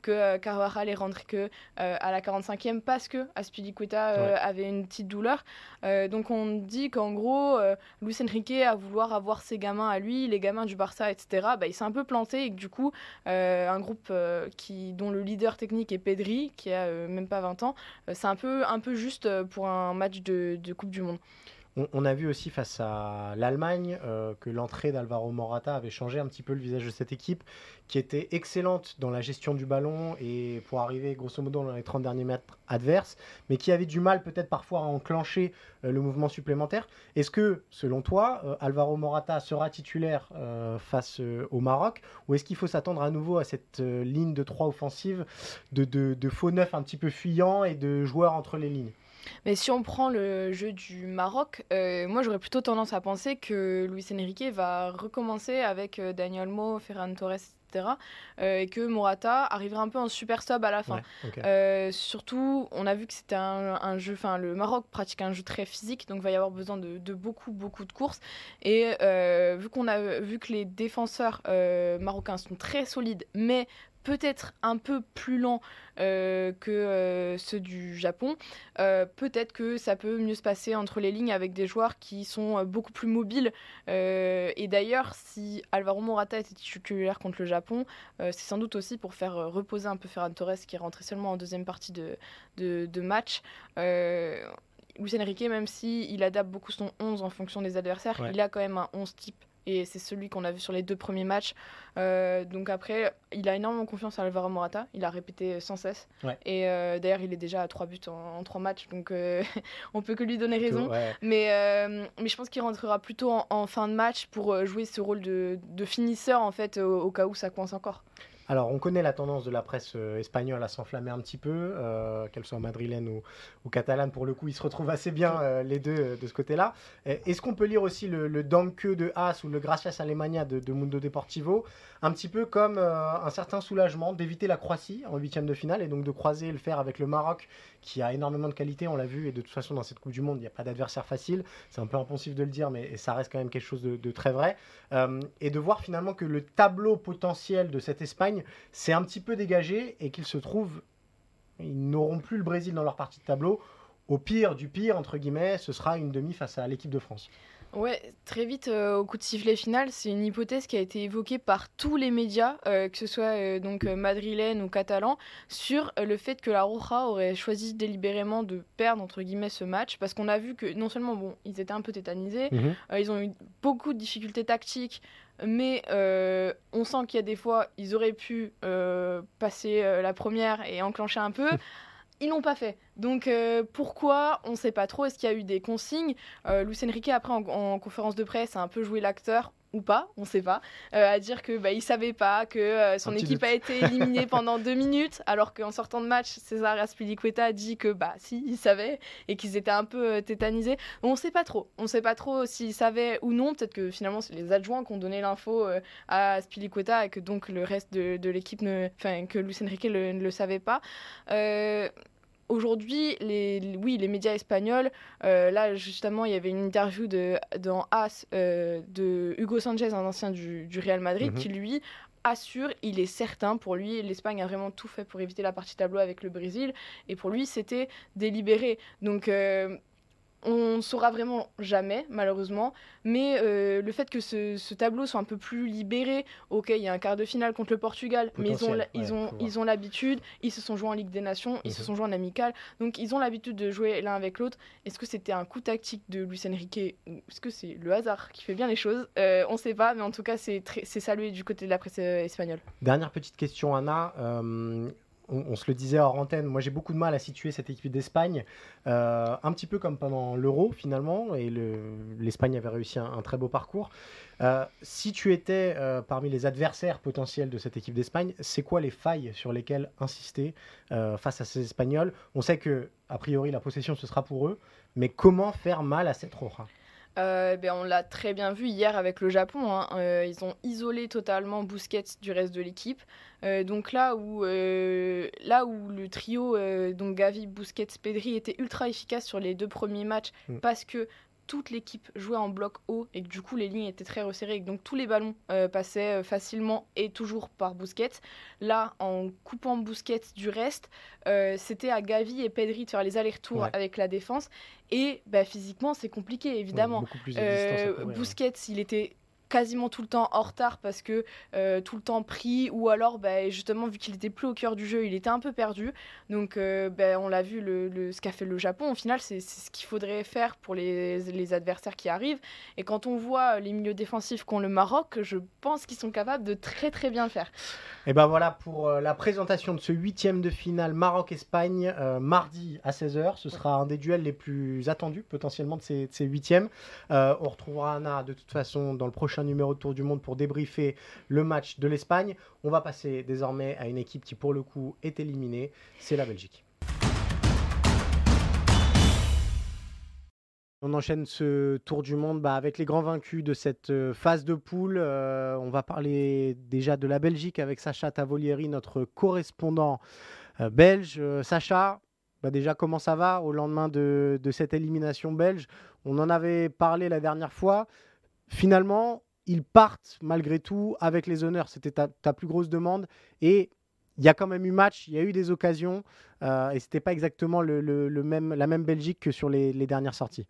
Speaker 4: que Carvajal est rentré que à la 45e passe parce que Aspilicueta euh, avait une petite douleur. Euh, donc on dit qu'en gros, euh, Luis Enrique, à vouloir avoir ses gamins à lui, les gamins du Barça, etc., bah, il s'est un peu planté et que du coup, un groupe qui, dont le leader technique est Pedri, qui a même pas 20 ans, c'est un peu, un peu juste pour un match de Coupe du Monde.
Speaker 1: On, a vu aussi face à l'Allemagne euh, que l'entrée d'Alvaro Morata avait changé un petit peu le visage de cette équipe, qui était excellente dans la gestion du ballon et pour arriver grosso modo dans les 30 derniers mètres adverses, mais qui avait du mal peut-être parfois à enclencher euh, le mouvement supplémentaire. Est-ce que, selon toi, euh, Alvaro Morata sera titulaire face au Maroc, ou est-ce qu'il faut s'attendre à nouveau à cette ligne de trois offensives de, de faux neufs un petit peu fuyants et de joueurs entre les lignes?
Speaker 4: Mais si on prend le jeu du Maroc, euh, moi j'aurais plutôt tendance à penser que Luis Enrique va recommencer avec euh, Daniel Mo, Ferran Torres, etc. Euh, et que Morata arrivera un peu en super sub à la fin. surtout, on a vu que c'était un, jeu, enfin le Maroc pratique un jeu très physique, donc il va y avoir besoin de, de beaucoup, beaucoup de courses. Et vu qu'on a vu que les défenseurs marocains sont très solides, mais peut-être un peu plus lent euh, que euh, ceux du Japon. Euh, peut-être que ça peut mieux se passer entre les lignes avec des joueurs qui sont beaucoup plus mobiles. et d'ailleurs, si Alvaro Morata était titulaire contre le Japon, c'est sans doute aussi pour faire reposer un peu Ferran Torres qui est rentré seulement en deuxième partie de, de, match. Luis Enrique, même s'il il adapte beaucoup son 11 en fonction des adversaires, il a quand même un 11 type et c'est celui qu'on a vu sur les deux premiers matchs. Euh, donc après, il a énormément confiance à Alvaro Morata, il a répété sans cesse. Et euh, d'ailleurs, il est déjà à 3 buts en, trois 3 matchs, donc euh, on peut que lui donner raison. Mais, mais je pense qu'il rentrera plutôt en, fin de match pour jouer ce rôle de, de finisseur, en fait, au, cas où ça coince encore.
Speaker 1: Alors, on connaît la tendance de la presse euh, espagnole à s'enflammer un petit peu, euh, qu'elle soit madrilène ou, catalane. Pour le coup, ils se retrouvent assez bien euh, les deux de ce côté-là. Est-ce qu'on peut lire aussi le, le Danke de Haas ou le Gracias Alemania de, de Mundo Deportivo un petit peu comme un certain soulagement d'éviter la Croatie en huitième de finale et donc de croiser le fer avec le Maroc qui a énormément de qualité, on l'a vu, et de toute façon dans cette Coupe du Monde, il n'y a pas d'adversaire facile. C'est un peu impensif de le dire, mais ça reste quand même quelque chose de, très vrai. et de voir finalement que le tableau potentiel de cette Espagne c'est un petit peu dégagé et qu'ils se trouvent, ils n'auront plus le Brésil dans leur partie de tableau. Au pire du pire, entre guillemets, ce sera une demi face à l'équipe de France.
Speaker 4: Ouais, très vite euh, au coup de sifflet final, c'est une hypothèse qui a été évoquée par tous les médias, euh, que ce soit euh, donc madrilène ou catalan, sur le fait que la Roja aurait choisi délibérément de perdre entre guillemets ce match, parce qu'on a vu que non seulement bon, ils étaient un peu tétanisés, mhm. ils ont eu beaucoup de difficultés tactiques, mais on sent qu'il y a des fois, ils auraient pu passer la première et enclencher un peu. Ils l'ont pas fait. Donc euh, pourquoi On ne sait pas trop. Est-ce qu'il y a eu des consignes? Euh, Luis Enrique après en, conférence de presse a un peu joué l'acteur ou pas, on ne sait pas, euh, à dire que bah, il savait pas que euh, son équipe a été éliminée pendant deux minutes, alors qu'en sortant de match, César Aspilicueta a dit que bah si, il savait et qu'ils étaient un peu tétanisés. On ne sait pas trop. On ne sait pas trop s'il savait ou non. Peut-être que finalement c'est les adjoints qui ont donné l'info à Aspilicueta et que donc le reste de, l'équipe, enfin que Luis Enrique ne le savait pas aujourd'hui, les, oui, les médias espagnols, euh, là justement, il y avait une interview de, dans As euh, de Hugo Sanchez, un ancien du, Real Madrid, mhm. qui lui assure, il est certain, pour lui, l'Espagne a vraiment tout fait pour éviter la partie tableau avec le Brésil, et pour lui, c'était délibéré. Donc, euh, on ne saura vraiment jamais, malheureusement. Mais euh, le fait que ce, tableau soit un peu plus libéré, ok, il y a un quart de finale contre le Portugal, mais ils ont, ils, ont, ils ont l'habitude, ils se sont joués en Ligue des Nations, ils se mhm. sont joués en amical, donc ils ont l'habitude de jouer l'un avec l'autre. Est-ce que c'était un coup tactique de Luis Enrique ou est-ce que c'est le hasard qui fait bien les choses? Euh, On ne sait pas, mais en tout cas, c'est salué du côté de la presse euh, espagnole.
Speaker 1: Dernière petite question, Anna on, se le disait hors antenne, moi j'ai beaucoup de mal à situer cette équipe d'Espagne, euh, un petit peu comme pendant l'Euro finalement, et l'Espagne avait réussi un, très beau parcours. Euh, si tu étais euh, parmi les adversaires potentiels de cette équipe d'Espagne, c'est quoi les failles sur lesquelles insister face à ces Espagnols? On sait que, a priori, la possession ce sera pour eux, mais comment faire mal à cette Roja?
Speaker 4: Euh, ben on l'a très bien vu hier avec le Japon. Hein. Euh, ils ont isolé totalement Busquets du reste de l'équipe. Euh, donc là où, là où le trio, donc Gavi, Busquets, Pedri, était ultra efficace sur les deux premiers matchs mm. parce que toute l'équipe jouait en bloc haut et que du coup les lignes étaient très resserrées et que donc tous les ballons euh, passaient euh, facilement et toujours par Busquets. Là, en coupant Busquets du reste, euh, c'était à Gavi et Pedri de faire les allers-retours avec la défense. Et bah, physiquement, c'est compliqué évidemment. Busquets, il était quasiment tout le temps en retard parce que euh, tout le temps pris ou alors bah, justement vu qu'il était plus au cœur du jeu il était un peu perdu. Donc euh, bah, on l'a vu ce qu'a fait le Japon au final c'est ce qu'il faudrait faire pour les, adversaires qui arrivent. Et quand on voit les milieux défensifs qu'ont le Maroc je pense qu'ils sont capables de très très bien le faire.
Speaker 1: Et ben voilà pour euh, la présentation de ce huitième de finale Maroc-Espagne mardi à 16h ce sera un des duels les plus attendus potentiellement de ces, de ces huitièmes. On retrouvera Anna de toute façon dans le prochain numéro de Tour du Monde pour débriefer le match de l'Espagne. On va passer désormais à une équipe qui pour le coup est éliminée, c'est la Belgique. On enchaîne ce tour du monde bah, avec les grands vaincus de cette euh, phase de poule. Euh, on va parler déjà de la Belgique avec Sacha Tavolieri, notre correspondant euh, belge. Sacha, bah, déjà comment ça va au lendemain de, de, cette élimination belge? On en avait parlé la dernière fois. Finalement, ils partent malgré tout avec les honneurs. C'était ta, plus grosse demande. Et il y a quand même eu match, il y a eu des occasions. Euh, et ce n'était pas exactement le, même, la même Belgique que sur les, dernières sorties.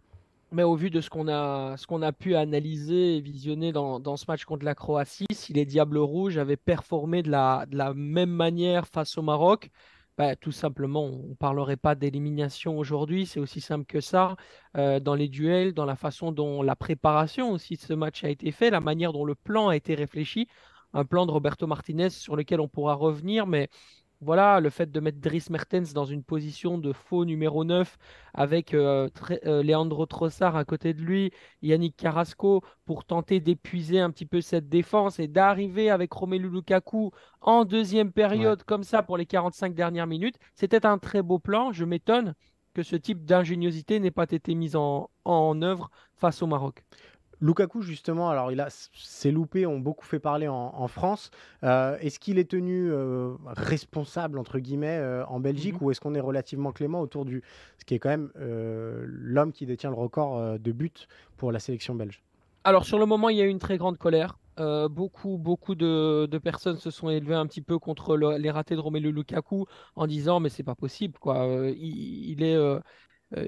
Speaker 5: Mais au vu de ce qu'on a, a pu analyser et visionner dans, dans, ce match contre la Croatie, si les Diables Rouges avaient performé de la, de la même manière face au Maroc, bah, tout simplement, on ne parlerait pas d'élimination aujourd'hui, c'est aussi simple que ça. Dans les duels, dans la façon dont la préparation aussi de ce match a été fait, la manière dont le plan a été réfléchi, un plan de Roberto Martinez sur lequel on pourra revenir, mais voilà, le fait de mettre Dries Mertens dans une position de faux numéro 9 avec euh, euh, Leandro Trossard à côté de lui, Yannick Carrasco pour tenter d'épuiser un petit peu cette défense et d'arriver avec Romelu Lukaku en deuxième période comme ça pour les 45 dernières minutes, c'était un très beau plan. Je m'étonne que ce type d'ingéniosité n'ait pas été mis en, en œuvre face au Maroc.
Speaker 1: Lukaku, justement, alors il a ses loupés ont beaucoup fait parler en, France. Euh, est-ce qu'il est tenu euh, responsable entre guillemets euh, en Belgique mhm. ou est-ce qu'on est relativement clément autour du ce qui est quand même l'homme qui détient le record de buts pour la sélection belge?
Speaker 5: Alors sur le moment, il y a eu une très grande colère. beaucoup, beaucoup de, personnes se sont élevées un petit peu contre les ratés de Romelu Lukaku en disant mais c'est pas possible quoi. il, est euh,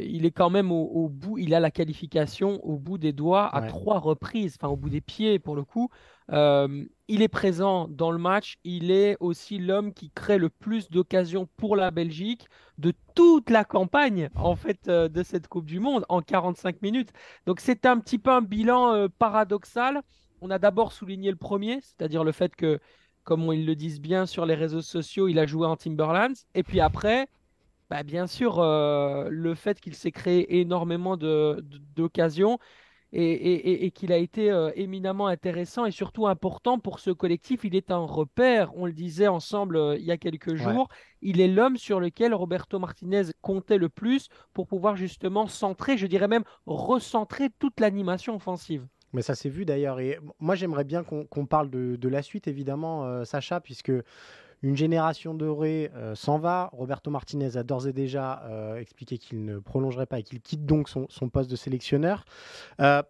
Speaker 5: il est quand même au, bout, il a la qualification au bout des doigts à trois reprises, enfin au bout des pieds pour le coup. Euh, il est présent dans le match, il est aussi l'homme qui crée le plus d'occasions pour la Belgique de toute la campagne en fait euh, de cette Coupe du Monde en 45 minutes. Donc c'est un petit peu un bilan paradoxal. On a d'abord souligné le premier, c'est-à-dire le fait que, comme ils le disent bien sur les réseaux sociaux, il a joué en Timberlands. Et puis après, bah, bien sûr, euh, le fait qu'il s'est créé énormément d'occasions et, qu'il a été euh, éminemment intéressant et surtout important pour ce collectif. Il est un repère, on le disait ensemble euh, il y a quelques jours. Il est l'homme sur lequel Roberto Martinez comptait le plus pour pouvoir justement centrer, je dirais même recentrer toute l'animation offensive.
Speaker 1: Mais ça s'est vu d'ailleurs. Et moi, j'aimerais bien qu'on parle de, la suite, évidemment, Sacha, puisque une génération dorée euh, s'en va. Roberto Martinez a d'ores et déjà euh, expliqué qu'il ne prolongerait pas et qu'il quitte donc son, poste de sélectionneur. Euh,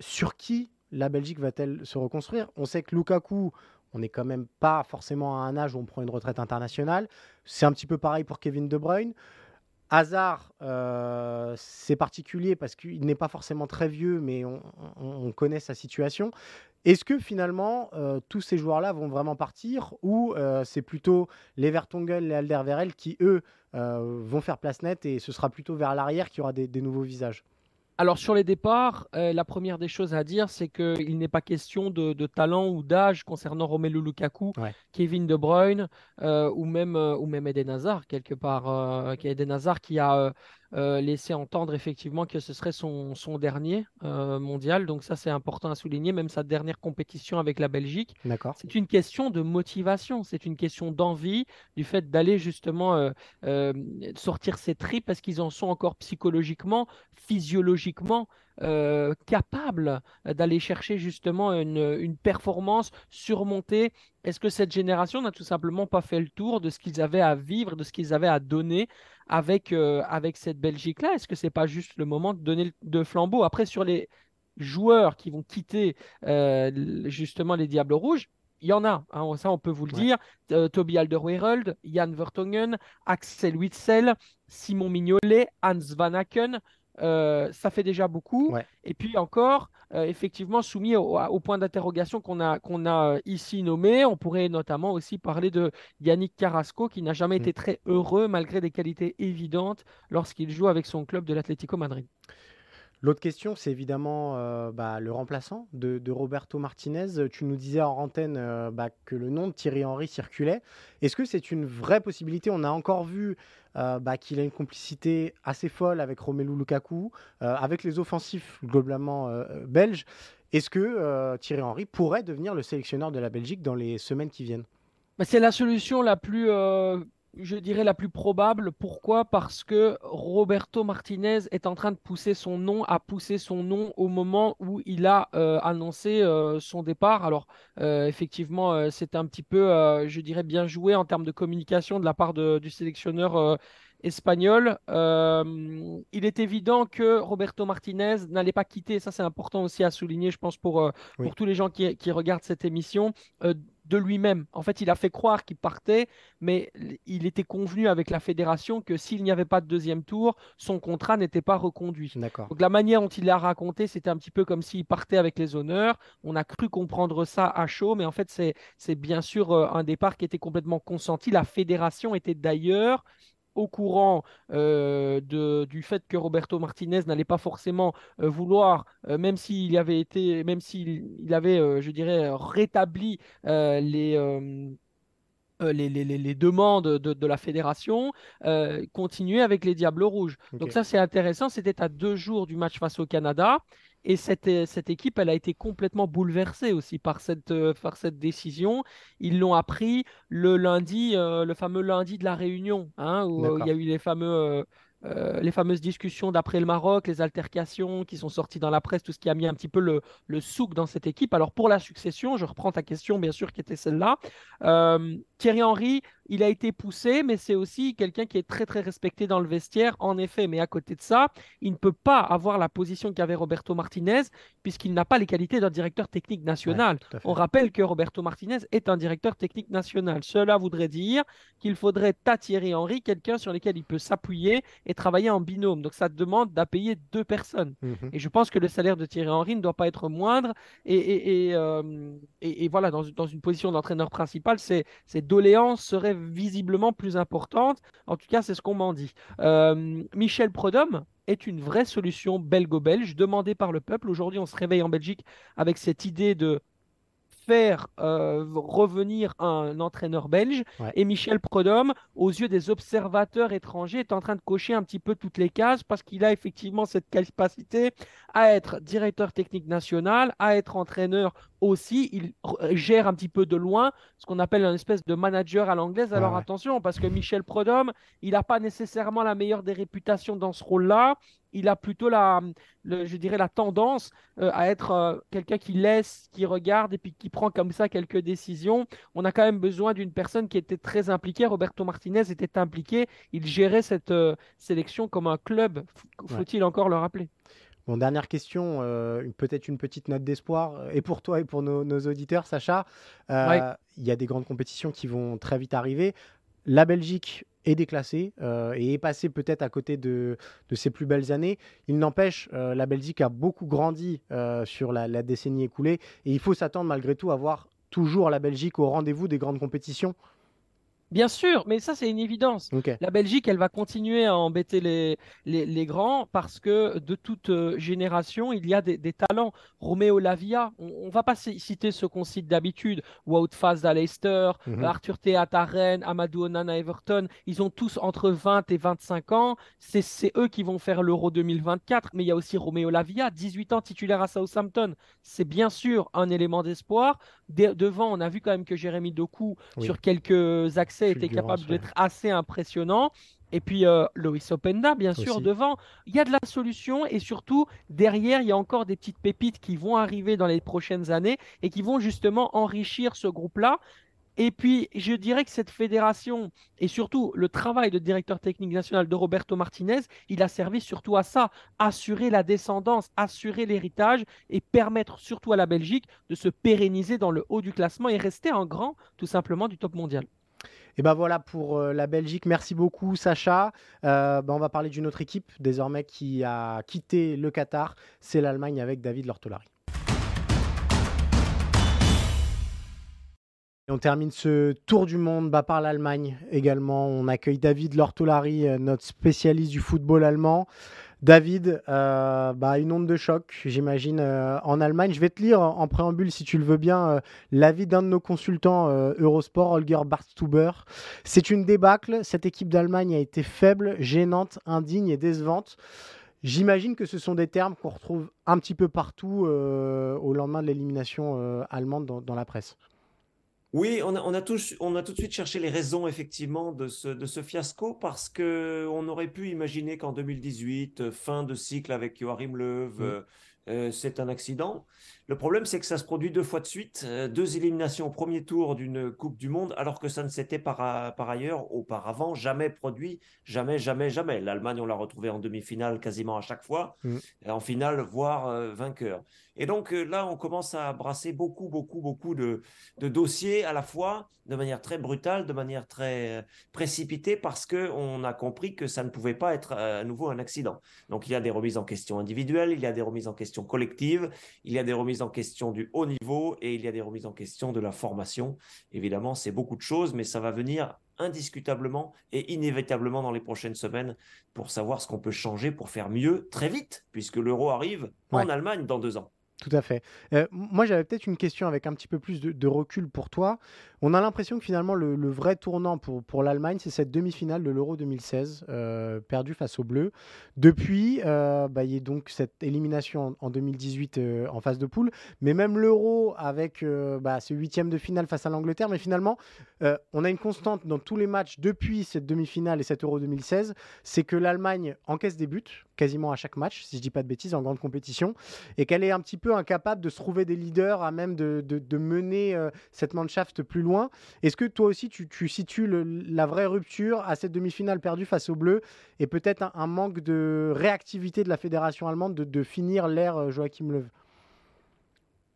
Speaker 1: sur qui la Belgique va-t-elle se reconstruire? On sait que Lukaku, on n'est quand même pas forcément à un âge où on prend une retraite internationale. C'est un petit peu pareil pour Kevin De Bruyne. Hazard, c'est particulier parce qu'il n'est pas forcément très vieux, mais on connaît sa situation. Est-ce que finalement, euh, tous ces joueurs-là vont vraiment partir ou euh, c'est plutôt les Vertonghen, les Alderweireld qui, eux, euh, vont faire place nette et ce sera plutôt vers l'arrière qu'il y aura des, nouveaux visages?
Speaker 5: Alors sur les départs, la première des choses à dire, c'est qu'il n'est pas question de, talent ou d'âge concernant Romelu Lukaku, Kevin De Bruyne ou même ou même Eden Hazard quelque part. Eden Hazard qui a euh, laisser entendre effectivement que ce serait son, son dernier euh, mondial. Donc ça, c'est important à souligner, même sa dernière compétition avec la Belgique. C'est une question de motivation, c'est une question d'envie, du fait d'aller justement euh, sortir ses tripes parce qu'ils en sont encore psychologiquement, physiologiquement euh, capable d'aller chercher justement une, performance surmontée Est-ce que cette génération n'a tout simplement pas fait le tour de ce qu'ils avaient à vivre, de ce qu'ils avaient à donner? Avec, euh, avec cette Belgique-là Est-ce que c'est pas juste le moment de donner de flambeau? Après, sur les joueurs qui vont quitter euh, justement les Diables Rouges, il y en a, hein, ça on peut vous le dire. Toby Alderweireld, Jan Vertongen, Axel Witzel, Simon Mignolet, Hans Van Aken. Euh, ça fait déjà beaucoup. Et puis encore, euh, effectivement, soumis au, point d'interrogation qu'on a, qu'on a euh, ici nommé, on pourrait notamment aussi parler de Yannick Carrasco, qui n'a jamais mm. été très heureux malgré des qualités évidentes lorsqu'il joue avec son club de l'Atlético Madrid.
Speaker 1: L'autre question, c'est évidemment euh, bah, le remplaçant de, Roberto Martinez. Tu nous disais en antenne euh, bah, que le nom de Thierry Henry circulait. Est-ce que c'est une vraie possibilité? On a encore vu euh, bah, qu'il a une complicité assez folle avec Romelu Lukaku, avec les offensifs globalement belges. Est-ce que Thierry Henry pourrait devenir le sélectionneur de la Belgique dans les semaines qui viennent?
Speaker 5: C'est la solution la plus je dirais, la plus probable. Pourquoi? Parce que Roberto Martinez est en train de pousser son nom, a poussé son nom au moment où il a euh, annoncé euh, son départ. Alors, euh, effectivement, c'est un petit peu, je dirais, bien joué en termes de communication de la part du sélectionneur espagnol. il est évident que Roberto Martinez n'allait pas quitter, ça c'est important aussi à souligner, je pense, pour, pour tous les gens qui, qui regardent cette émission de lui-même. En fait, il a fait croire qu'il partait, mais il était convenu avec la fédération que s'il n'y avait pas de deuxième tour, son contrat n'était pas reconduit. Donc la manière dont il l'a raconté, c'était un petit peu comme s'il partait avec les honneurs. On a cru comprendre ça à chaud, mais en fait, c'est bien sûr euh, un départ qui était complètement consenti. La fédération était d'ailleurs au courant euh, de, du fait que Roberto Martinez n'allait pas forcément euh, vouloir, euh, même s'il avait été, même s'il il avait, je dirais, rétabli les les, les, les, demandes de, de, la fédération, euh, continuer avec les Diables Rouges. Donc ça, c'est intéressant. C'était à deux jours du match face au Canada. Et cette, cette, équipe, elle a été complètement bouleversée aussi par cette, par cette décision. Ils l'ont appris le lundi, le fameux lundi de la réunion, hein, où il y a eu les fameux euh, les fameuses discussions d'après le Maroc, les altercations qui sont sorties dans la presse, tout ce qui a mis un petit peu le, le souk dans cette équipe. Alors pour la succession, je reprends ta question bien sûr qui était celle-là. Euh, Thierry Henry, il a été poussé, mais c'est aussi quelqu'un qui est très très respecté dans le vestiaire, en effet. Mais à côté de ça, il ne peut pas avoir la position qu'avait Roberto Martinez, puisqu'il n'a pas les qualités d'un directeur technique national. On rappelle que Roberto Martinez est un directeur technique national. Cela voudrait dire qu'il faudrait à Thierry Henry quelqu'un sur lequel il peut s'appuyer et travailler en binôme. Donc ça demande d'appayer deux personnes. Mhm. Et je pense que le salaire de Thierry Henry ne doit pas être moindre. Et, et, euh, voilà, dans, dans, une position d'entraîneur principal, ces doléances seraient visiblement plus importante. En tout cas, c'est ce qu'on m'en dit. Euh, Michel Prodhomme est une vraie solution belgo-belge demandée par le peuple. Aujourd'hui, on se réveille en Belgique avec cette idée de faire euh, revenir un entraîneur belge. Et Michel Prodhomme, aux yeux des observateurs étrangers, est en train de cocher un petit peu toutes les cases parce qu'il a effectivement cette capacité à être directeur technique national, à être entraîneur aussi. Il gère un petit peu de loin ce qu'on appelle une espèce de manager à l'anglaise. Alors attention, parce que Michel Prodhomme, il n'a pas nécessairement la meilleure des réputations dans ce rôle-là il a plutôt la, je dirais, la tendance euh, à être euh, quelqu'un qui laisse, qui regarde et puis qui prend comme ça quelques décisions. On a quand même besoin d'une personne qui était très impliquée. Roberto Martinez était impliqué. Il gérait cette euh, sélection comme un club. Faut-il encore le rappeler?
Speaker 1: Bon, dernière question, peut-être une petite note d'espoir, et pour toi et pour nos, auditeurs, Sacha. Il y a des grandes compétitions qui vont très vite arriver. La Belgique est déclassé euh, et est passé peut-être à côté de, de, ses plus belles années. Il n'empêche, euh, la Belgique a beaucoup grandi euh, sur la, la, décennie écoulée et il faut s'attendre malgré tout à voir toujours la Belgique au rendez-vous des grandes compétitions
Speaker 5: Bien sûr, mais ça c'est une évidence. La Belgique, elle va continuer à embêter les, les, grands parce que de toute euh, génération, il y a des, talents. Roméo Lavia, on, ne va pas citer ceux qu'on cite d'habitude, Wout Faz à Leicester, mhm. Arthur Théat à Rennes, Amadou Onana à Everton, ils ont tous entre 20 et 25 ans. C'est eux qui vont faire l'Euro 2024, mais il y a aussi Roméo Lavia, 18 ans titulaire à Southampton. C'est bien sûr un élément d'espoir. devant, on a vu quand même que Jérémy Doku, sur quelques était capable d'être assez impressionnant. Et puis euh, Loïs Openda, bien sûr, devant. Il y a de la solution et surtout, derrière, il y a encore des petites pépites qui vont arriver dans les prochaines années et qui vont justement enrichir ce groupe-là. Et puis, je dirais que cette fédération et surtout le travail de directeur technique national de Roberto Martinez, il a servi surtout à ça, assurer la descendance, assurer l'héritage et permettre surtout à la Belgique de se pérenniser dans le haut du classement et rester en grand, tout simplement, du top mondial.
Speaker 1: Et ben voilà pour euh, la Belgique. Merci beaucoup, Sacha. Euh, ben on va parler d'une autre équipe désormais qui a quitté le Qatar. C'est l'Allemagne avec David Lortolari. On termine ce tour du monde bah, par l'Allemagne également. On accueille David Lortolari, euh, notre spécialiste du football allemand. David, euh, bah, une onde de choc, j'imagine, euh, en Allemagne. Je vais te lire en préambule, si tu le veux bien, euh, l'avis d'un de nos consultants Eurosport, Holger Bartstuber. C'est une débâcle. Cette équipe d'Allemagne a été faible, gênante, indigne et décevante. J'imagine que ce sont des termes qu'on retrouve un petit peu partout au lendemain de l'élimination allemande dans la presse.
Speaker 6: Oui, on a, on a, tout, on a tout de suite cherché les raisons effectivement de ce, de ce fiasco parce que on aurait pu imaginer qu'en 2018, fin de cycle avec Joachim Löw, mmh. euh, euh, c'est un accident. Le problème, c'est que ça se produit deux fois de suite, euh, deux éliminations au premier tour d'une Coupe du Monde, alors que ça ne s'était par, par, ailleurs auparavant jamais produit, jamais, jamais, jamais. L'Allemagne, on l'a retrouvé en demi-finale quasiment à chaque fois, mmh. en finale, voire vainqueur. Et donc euh, là, on commence à brasser beaucoup, beaucoup, beaucoup de, dossiers à la fois, de manière très brutale, de manière très euh, précipitée, parce qu'on a compris que ça ne pouvait pas être euh, à nouveau un accident. Donc il y a des remises en question individuelles, il y a des remises en question collectives, il y a des remises en question du haut niveau et il y a des remises en question de la formation. Évidemment, c'est beaucoup de choses, mais ça va venir indiscutablement et inévitablement dans les prochaines semaines pour savoir ce qu'on peut changer pour faire mieux très vite, puisque l'euro arrive en Allemagne dans deux ans.
Speaker 1: Tout à fait. Euh, moi, j'avais peut-être une question avec un petit peu plus de, recul pour toi. On a l'impression que finalement, le, vrai tournant pour, l'Allemagne, c'est cette demi-finale de l'Euro 2016, euh, perdue face aux Bleus. Depuis, euh, bah, il y a donc cette élimination en, 2018 en phase de poule, mais même l'Euro avec bah, ce huitième de finale face à l'Angleterre. Mais finalement, on a une constante dans tous les matchs depuis cette demi-finale et cette Euro 2016, c'est que l'Allemagne encaisse des buts quasiment à chaque match, si je dis pas de bêtises, en grande compétition, et qu'elle est un petit peu incapable de se trouver des leaders à même de, de, mener euh, cette Mannschaft plus loin. Est-ce que toi aussi tu, tu situes la vraie rupture à cette demi-finale perdue face aux Bleus et peut-être un, manque de réactivité de la fédération allemande de, de finir l'ère euh, Joachim Löw?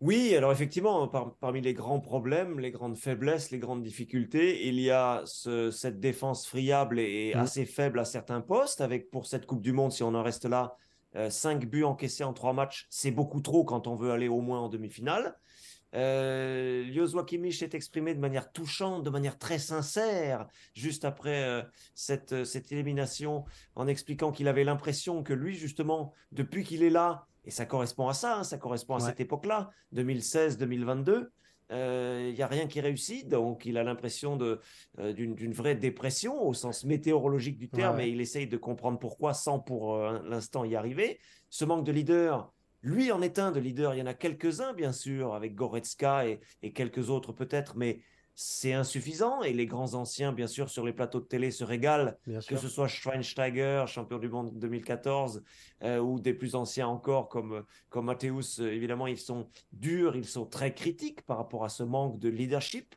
Speaker 6: Oui, alors effectivement, parmi les grands problèmes, les grandes faiblesses, les grandes difficultés, il y a cette défense friable et, mmh. assez faible à certains postes. Avec pour cette Coupe du Monde, si on en reste là, 5 euh, buts encaissés en 3 matchs, c'est beaucoup trop quand on veut aller au moins en demi-finale. Euh, Kimmich est exprimé de manière touchante, de manière très sincère, juste après euh, cette, cette élimination, en expliquant qu'il avait l'impression que lui, justement, depuis qu'il est là, et ça correspond à ça, hein, ça correspond à cette époque-là, 2016-2022. Euh, il n'y a rien qui réussit, donc il a l'impression euh, d'une vraie dépression au sens météorologique du terme, et il essaye de comprendre pourquoi sans pour euh, l'instant y arriver. Ce manque de leader, lui en est un de leader, il y en a quelques-uns bien sûr, avec Goretzka et, et quelques autres peut-être, mais c'est insuffisant et les grands anciens, bien sûr, sur les plateaux de télé se régalent, que ce soit Schweinsteiger, champion du monde 2014, euh, ou des plus anciens encore comme, comme Matthäus. Euh, évidemment, ils sont durs, ils sont très critiques par rapport à ce manque de leadership.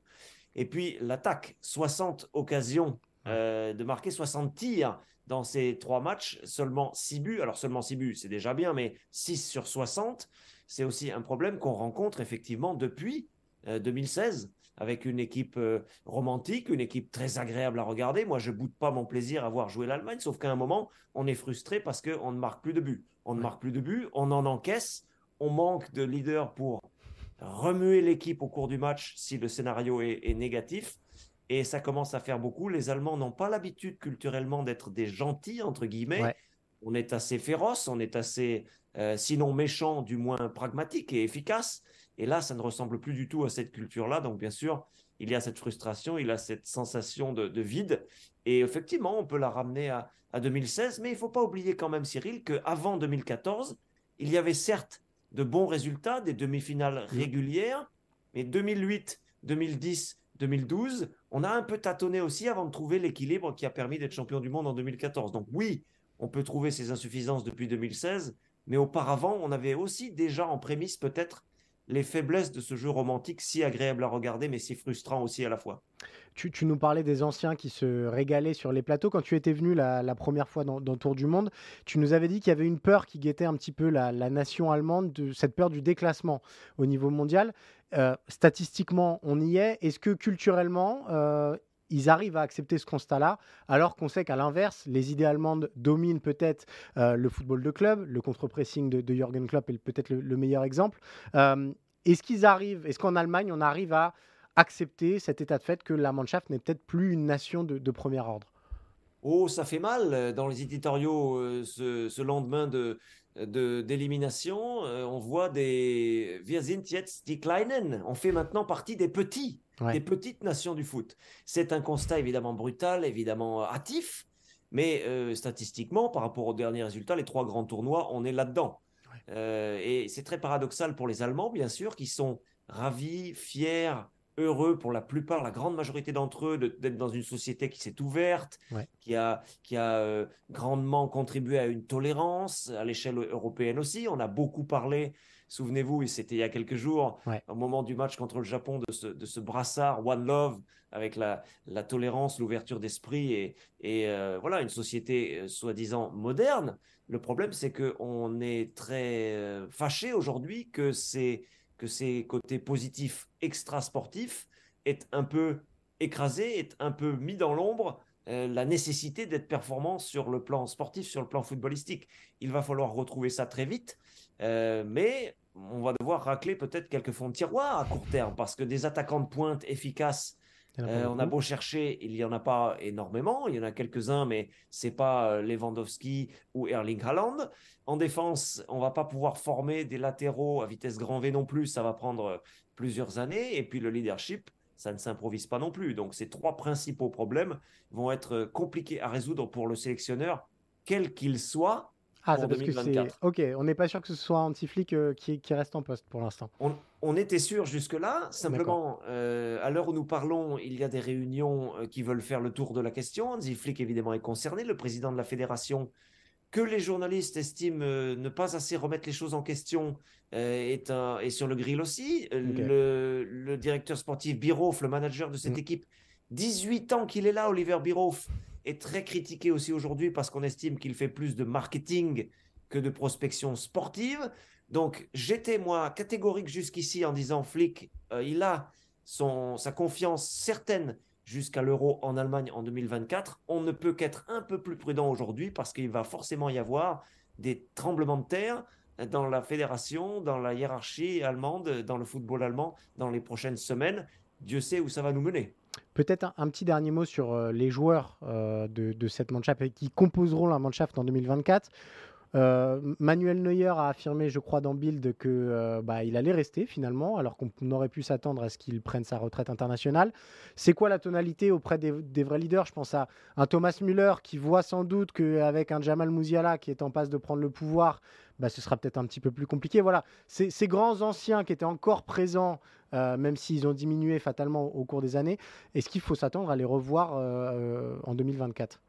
Speaker 6: Et puis l'attaque, 60 occasions euh, de marquer 60 tirs dans ces trois matchs, seulement 6 buts. Alors seulement 6 buts, c'est déjà bien, mais 6 sur 60, c'est aussi un problème qu'on rencontre effectivement depuis 2016 avec une équipe euh, romantique, une équipe très agréable à regarder. Moi, je boude pas mon plaisir à voir jouer l'Allemagne, sauf qu'à un moment, on est frustré parce qu'on ne marque plus de buts. On ne marque plus de buts, on en encaisse, on manque de leader pour remuer l'équipe au cours du match si le scénario est, négatif. Et ça commence à faire beaucoup. Les Allemands n'ont pas l'habitude culturellement d'être des gentils, entre guillemets. On est assez féroce, on est assez, euh, sinon méchant, du moins pragmatique et efficace. Et là, ça ne ressemble plus du tout à cette culture-là. Donc, bien sûr, il y a cette frustration, il y a cette sensation de, vide. Et effectivement, on peut la ramener à, 2016. Mais il ne faut pas oublier quand même, Cyril, qu'avant 2014, il y avait certes de bons résultats, des demi-finales mmh. régulières. Mais 2008, 2010, 2012, on a un peu tâtonné aussi avant de trouver l'équilibre qui a permis d'être champion du monde en 2014. Donc oui, on peut trouver ces insuffisances depuis 2016, mais auparavant, on avait aussi déjà en prémisse peut-être les faiblesses de ce jeu romantique si agréable à regarder, mais si frustrant aussi à la fois.
Speaker 1: Tu, nous parlais des anciens qui se régalaient sur les plateaux. Quand tu étais venu la, première fois dans, Tour du Monde, tu nous avais dit qu'il y avait une peur qui guettait un petit peu la, nation allemande, de, cette peur du déclassement au niveau mondial. Euh, statistiquement, on y est. Est-ce que culturellement, euh, ils arrivent à accepter ce constat-là, alors qu'on sait qu'à l'inverse, les idées allemandes dominent peut-être euh, le football de club, le contre-pressing de, Jürgen Klopp est peut-être le, meilleur exemple. Euh, est-ce qu'ils arrivent, est-ce qu'en Allemagne, on arrive à accepter cet état de fait que la Mannschaft n'est peut-être plus une nation de, premier ordre?
Speaker 6: Oh, ça fait mal euh, dans les éditoriaux ce, lendemain de, d'élimination. on voit des Wir sind jetzt die Kleinen. On fait maintenant partie des petits des petites nations du foot. C'est un constat évidemment brutal, évidemment euh, hâtif, mais euh, statistiquement, par rapport aux derniers résultats, les trois grands tournois, on est là-dedans. Euh, et c'est très paradoxal pour les Allemands, bien sûr, qui sont ravis, fiers, heureux pour la plupart, la grande majorité d'entre eux, d'être dans une société qui s'est ouverte, qui a, qui a grandement contribué à une tolérance à l'échelle européenne aussi. On a beaucoup parlé Souvenez-vous, c'était il y a quelques jours, au moment du match contre le Japon, de ce, de ce brassard One Love, avec la, la tolérance, l'ouverture d'esprit et, et euh, voilà, une société euh, soi-disant moderne. Le problème, c'est qu'on est très euh, fâché aujourd'hui que, que ces côtés positifs extra-sportifs est un peu écrasé, est un peu mis dans l'ombre la nécessité d'être performant sur le plan sportif, sur le plan footballistique. Il va falloir retrouver ça très vite. Euh, mais on va devoir racler peut-être quelques fonds de tiroir à court terme parce que des attaquants de pointe efficaces Euh, on a beau chercher, il n'y en a pas énormément. Il y en a quelques-uns, mais c'est pas euh, Lewandowski ou Erling Haaland. En défense, on va pas pouvoir former des latéraux à vitesse grand V non plus. Ça va prendre plusieurs années. Et puis le leadership, ça ne s'improvise pas non plus. Donc ces trois principaux problèmes vont être compliqués à résoudre pour le sélectionneur, quel qu'il soit.
Speaker 1: Ah, ça parce que c'est. Ok, on n'est pas sûr que ce soit Antiflick euh, qui, qui, reste en poste pour l'instant.
Speaker 6: On, était sûr jusque-là. Simplement, euh, à l'heure où nous parlons, il y a des réunions euh, qui veulent faire le tour de la question. Antiflick, évidemment, est concerné. Le président de la fédération, que les journalistes estiment ne pas assez remettre les choses en question, est, est, sur le grill aussi. Le, le, directeur sportif Biroff, le manager de cette mm. équipe, 18 ans qu'il est là, Oliver Biroff est très critiqué aussi aujourd'hui parce qu'on estime qu'il fait plus de marketing que de prospection sportive. Donc j'étais moi catégorique jusqu'ici en disant Flick, euh, il a son, sa confiance certaine jusqu'à l'euro en Allemagne en 2024. On ne peut qu'être un peu plus prudent aujourd'hui parce qu'il va forcément y avoir des tremblements de terre dans la fédération, dans la hiérarchie allemande, dans le football allemand dans les prochaines semaines. Dieu sait où ça va nous mener.
Speaker 1: Peut-être un, petit dernier mot sur euh, les joueurs euh, de, cette Mannschaft qui composeront la Mannschaft en 2024. Euh, Manuel Neuer a affirmé, je crois, dans Bild que bah, il allait rester finalement, alors qu'on aurait pu s'attendre à ce qu'il prenne sa retraite internationale. C'est quoi la tonalité auprès des, vrais leaders? Je pense à un Thomas Müller qui voit sans doute qu'avec un Jamal Mouziala qui est en passe de prendre le pouvoir, bah, ce sera peut-être un petit peu plus compliqué. Voilà, ces, grands anciens qui étaient encore présents euh, même s'ils ont diminué fatalement au cours des années. Est-ce qu'il faut s'attendre à les revoir euh, en 2024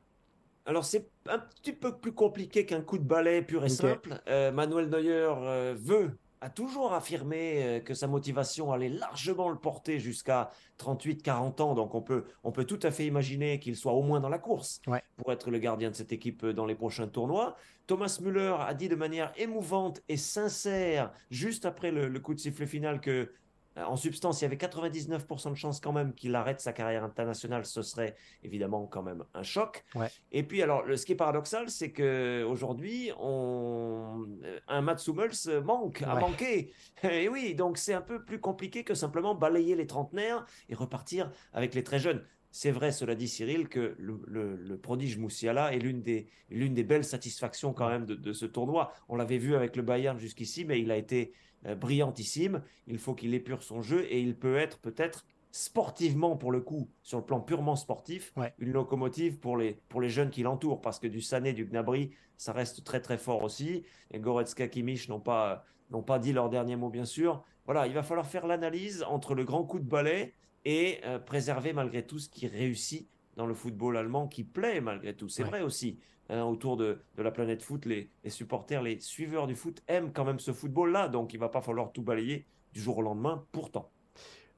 Speaker 6: alors c'est un petit peu plus compliqué qu'un coup de balai pur et simple. Euh, Manuel Neuer veut, a toujours affirmé que sa motivation allait largement le porter jusqu'à 38-40 ans. Donc on peut, on peut tout à fait imaginer qu'il soit au moins dans la course pour être le gardien de cette équipe dans les prochains tournois. Thomas Müller a dit de manière émouvante et sincère, juste après le coup de sifflet final, que euh, en substance, il y avait 99% de chances quand même qu'il arrête sa carrière internationale. Ce serait évidemment quand même un choc. Et puis, alors, ce qui est paradoxal, c'est qu'aujourd'hui, on... Euh, un Mats Hummels manque, a manqué. Et oui, donc c'est un peu plus compliqué que simplement balayer les trentenaires et repartir avec les très jeunes. C'est vrai, cela dit Cyril, que le, prodige Moussiala est l'une des, l'une des belles satisfactions quand même de, de ce tournoi. On l'avait vu avec le Bayern jusqu'ici, mais il a été euh, brillantissime. Il faut qu'il épure son jeu et il peut être peut-être sportivement pour le coup, sur le plan purement sportif, une locomotive pour les, pour les jeunes qui l'entourent, parce que du Sané, du Gnabry, ça reste très très fort aussi. Et Goretzka, Kimmich n'ont pas, n'ont pas dit leur dernier mot, bien sûr. Voilà, il va falloir faire l'analyse entre le grand coup de balai et euh, préserver malgré tout ce qui réussit dans le football allemand, qui plaît malgré tout. C'est vrai aussi. Hein, autour de, la planète foot, les, supporters, les suiveurs du foot aiment quand même ce football-là, donc il va pas falloir tout balayer du jour au lendemain, pourtant.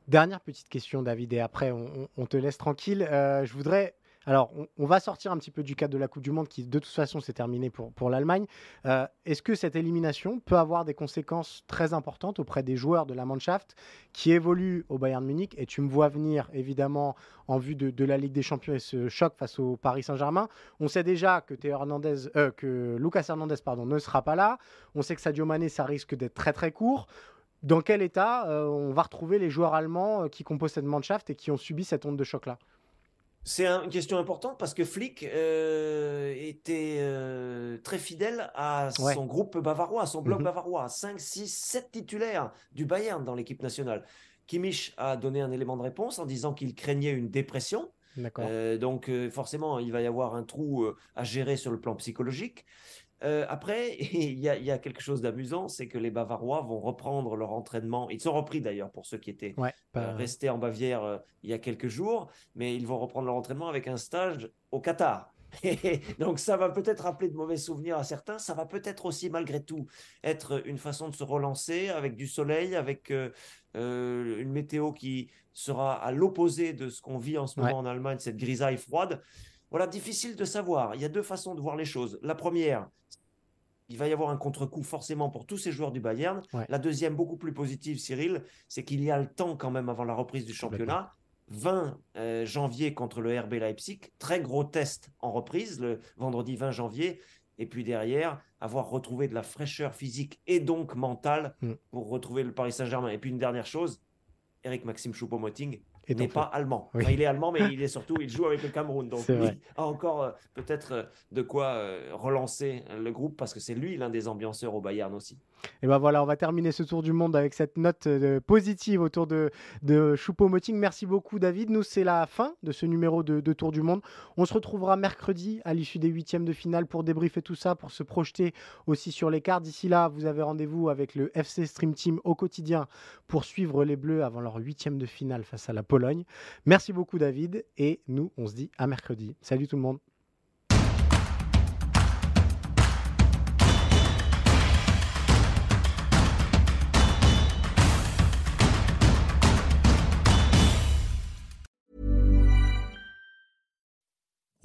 Speaker 1: Dernière petite question, David, et après on, te laisse tranquille. Euh, je voudrais alors, on, va sortir un petit peu du cadre de la Coupe du Monde qui, de toute façon, s'est terminé pour, pour l'Allemagne. Euh, est-ce que cette élimination peut avoir des conséquences très importantes auprès des joueurs de la Mannschaft qui évoluent au Bayern Munich? Et tu me vois venir, évidemment, en vue de, la Ligue des Champions et ce choc face au Paris Saint-Germain. On sait déjà que, Hernandez, euh, que Lucas Hernandez pardon, ne sera pas là. On sait que Sadio Mané, ça risque d'être très très court dans quel état euh, on va retrouver les joueurs allemands qui composent cette Mannschaft et qui ont subi cette onde de choc-là?
Speaker 6: C'est une question importante parce que Flick euh, était euh, très fidèle à son groupe bavarois, à son bloc mhm. bavarois, 5, 6, 7 titulaires du Bayern dans l'équipe nationale. Kimmich a donné un élément de réponse en disant qu'il craignait une dépression. Euh, donc forcément, il va y avoir un trou à gérer sur le plan psychologique. Euh, après, il y, a quelque chose d'amusant, c'est que les Bavarois vont reprendre leur entraînement. Ils sont repris d'ailleurs pour ceux qui étaient euh, restés en Bavière euh, il y a quelques jours, mais ils vont reprendre leur entraînement avec un stage au Qatar. donc ça va peut-être rappeler de mauvais souvenirs à certains, ça va peut-être aussi malgré tout être une façon de se relancer avec du soleil, avec une météo qui sera à l'opposé de ce qu'on vit en ce moment en Allemagne, cette grisaille froide. Voilà, difficile de savoir. Il y a deux façons de voir les choses. La première, il va y avoir un contre-coup forcément pour tous ces joueurs du Bayern. La deuxième, beaucoup plus positive, Cyril, c'est qu'il y a le temps quand même avant la reprise du championnat. 20 euh, janvier contre le RB Leipzig, très gros test en reprise le vendredi 20 janvier. Et puis derrière, avoir retrouvé de la fraîcheur physique et donc mentale mm. pour retrouver le Paris Saint-Germain. Et puis une dernière chose, Eric Maxime Choupo-Moting n'est
Speaker 1: donc,
Speaker 6: pas allemand.
Speaker 1: Oui.
Speaker 6: Enfin, il est allemand, mais il est surtout, il joue avec le Cameroun. Donc
Speaker 1: vrai.
Speaker 6: a encore euh, peut-être euh, de quoi euh, relancer euh, le groupe parce que c'est lui l'un des ambianceurs au Bayern aussi.
Speaker 1: Et ben voilà, on va terminer ce tour du monde avec cette note euh, positive autour de, de Choupo-Moting. Merci beaucoup David. Nous, c'est la fin de ce numéro de, de Tour du Monde. On se retrouvera mercredi à l'issue des huitièmes de finale pour débriefer tout ça, pour se projeter aussi sur les cartes. D'ici là, vous avez rendez-vous avec le FC Stream Team au quotidien pour suivre les Bleus avant leur huitième de finale face à la Pologne. Merci beaucoup David et nous, on se dit à mercredi. Salut tout le monde.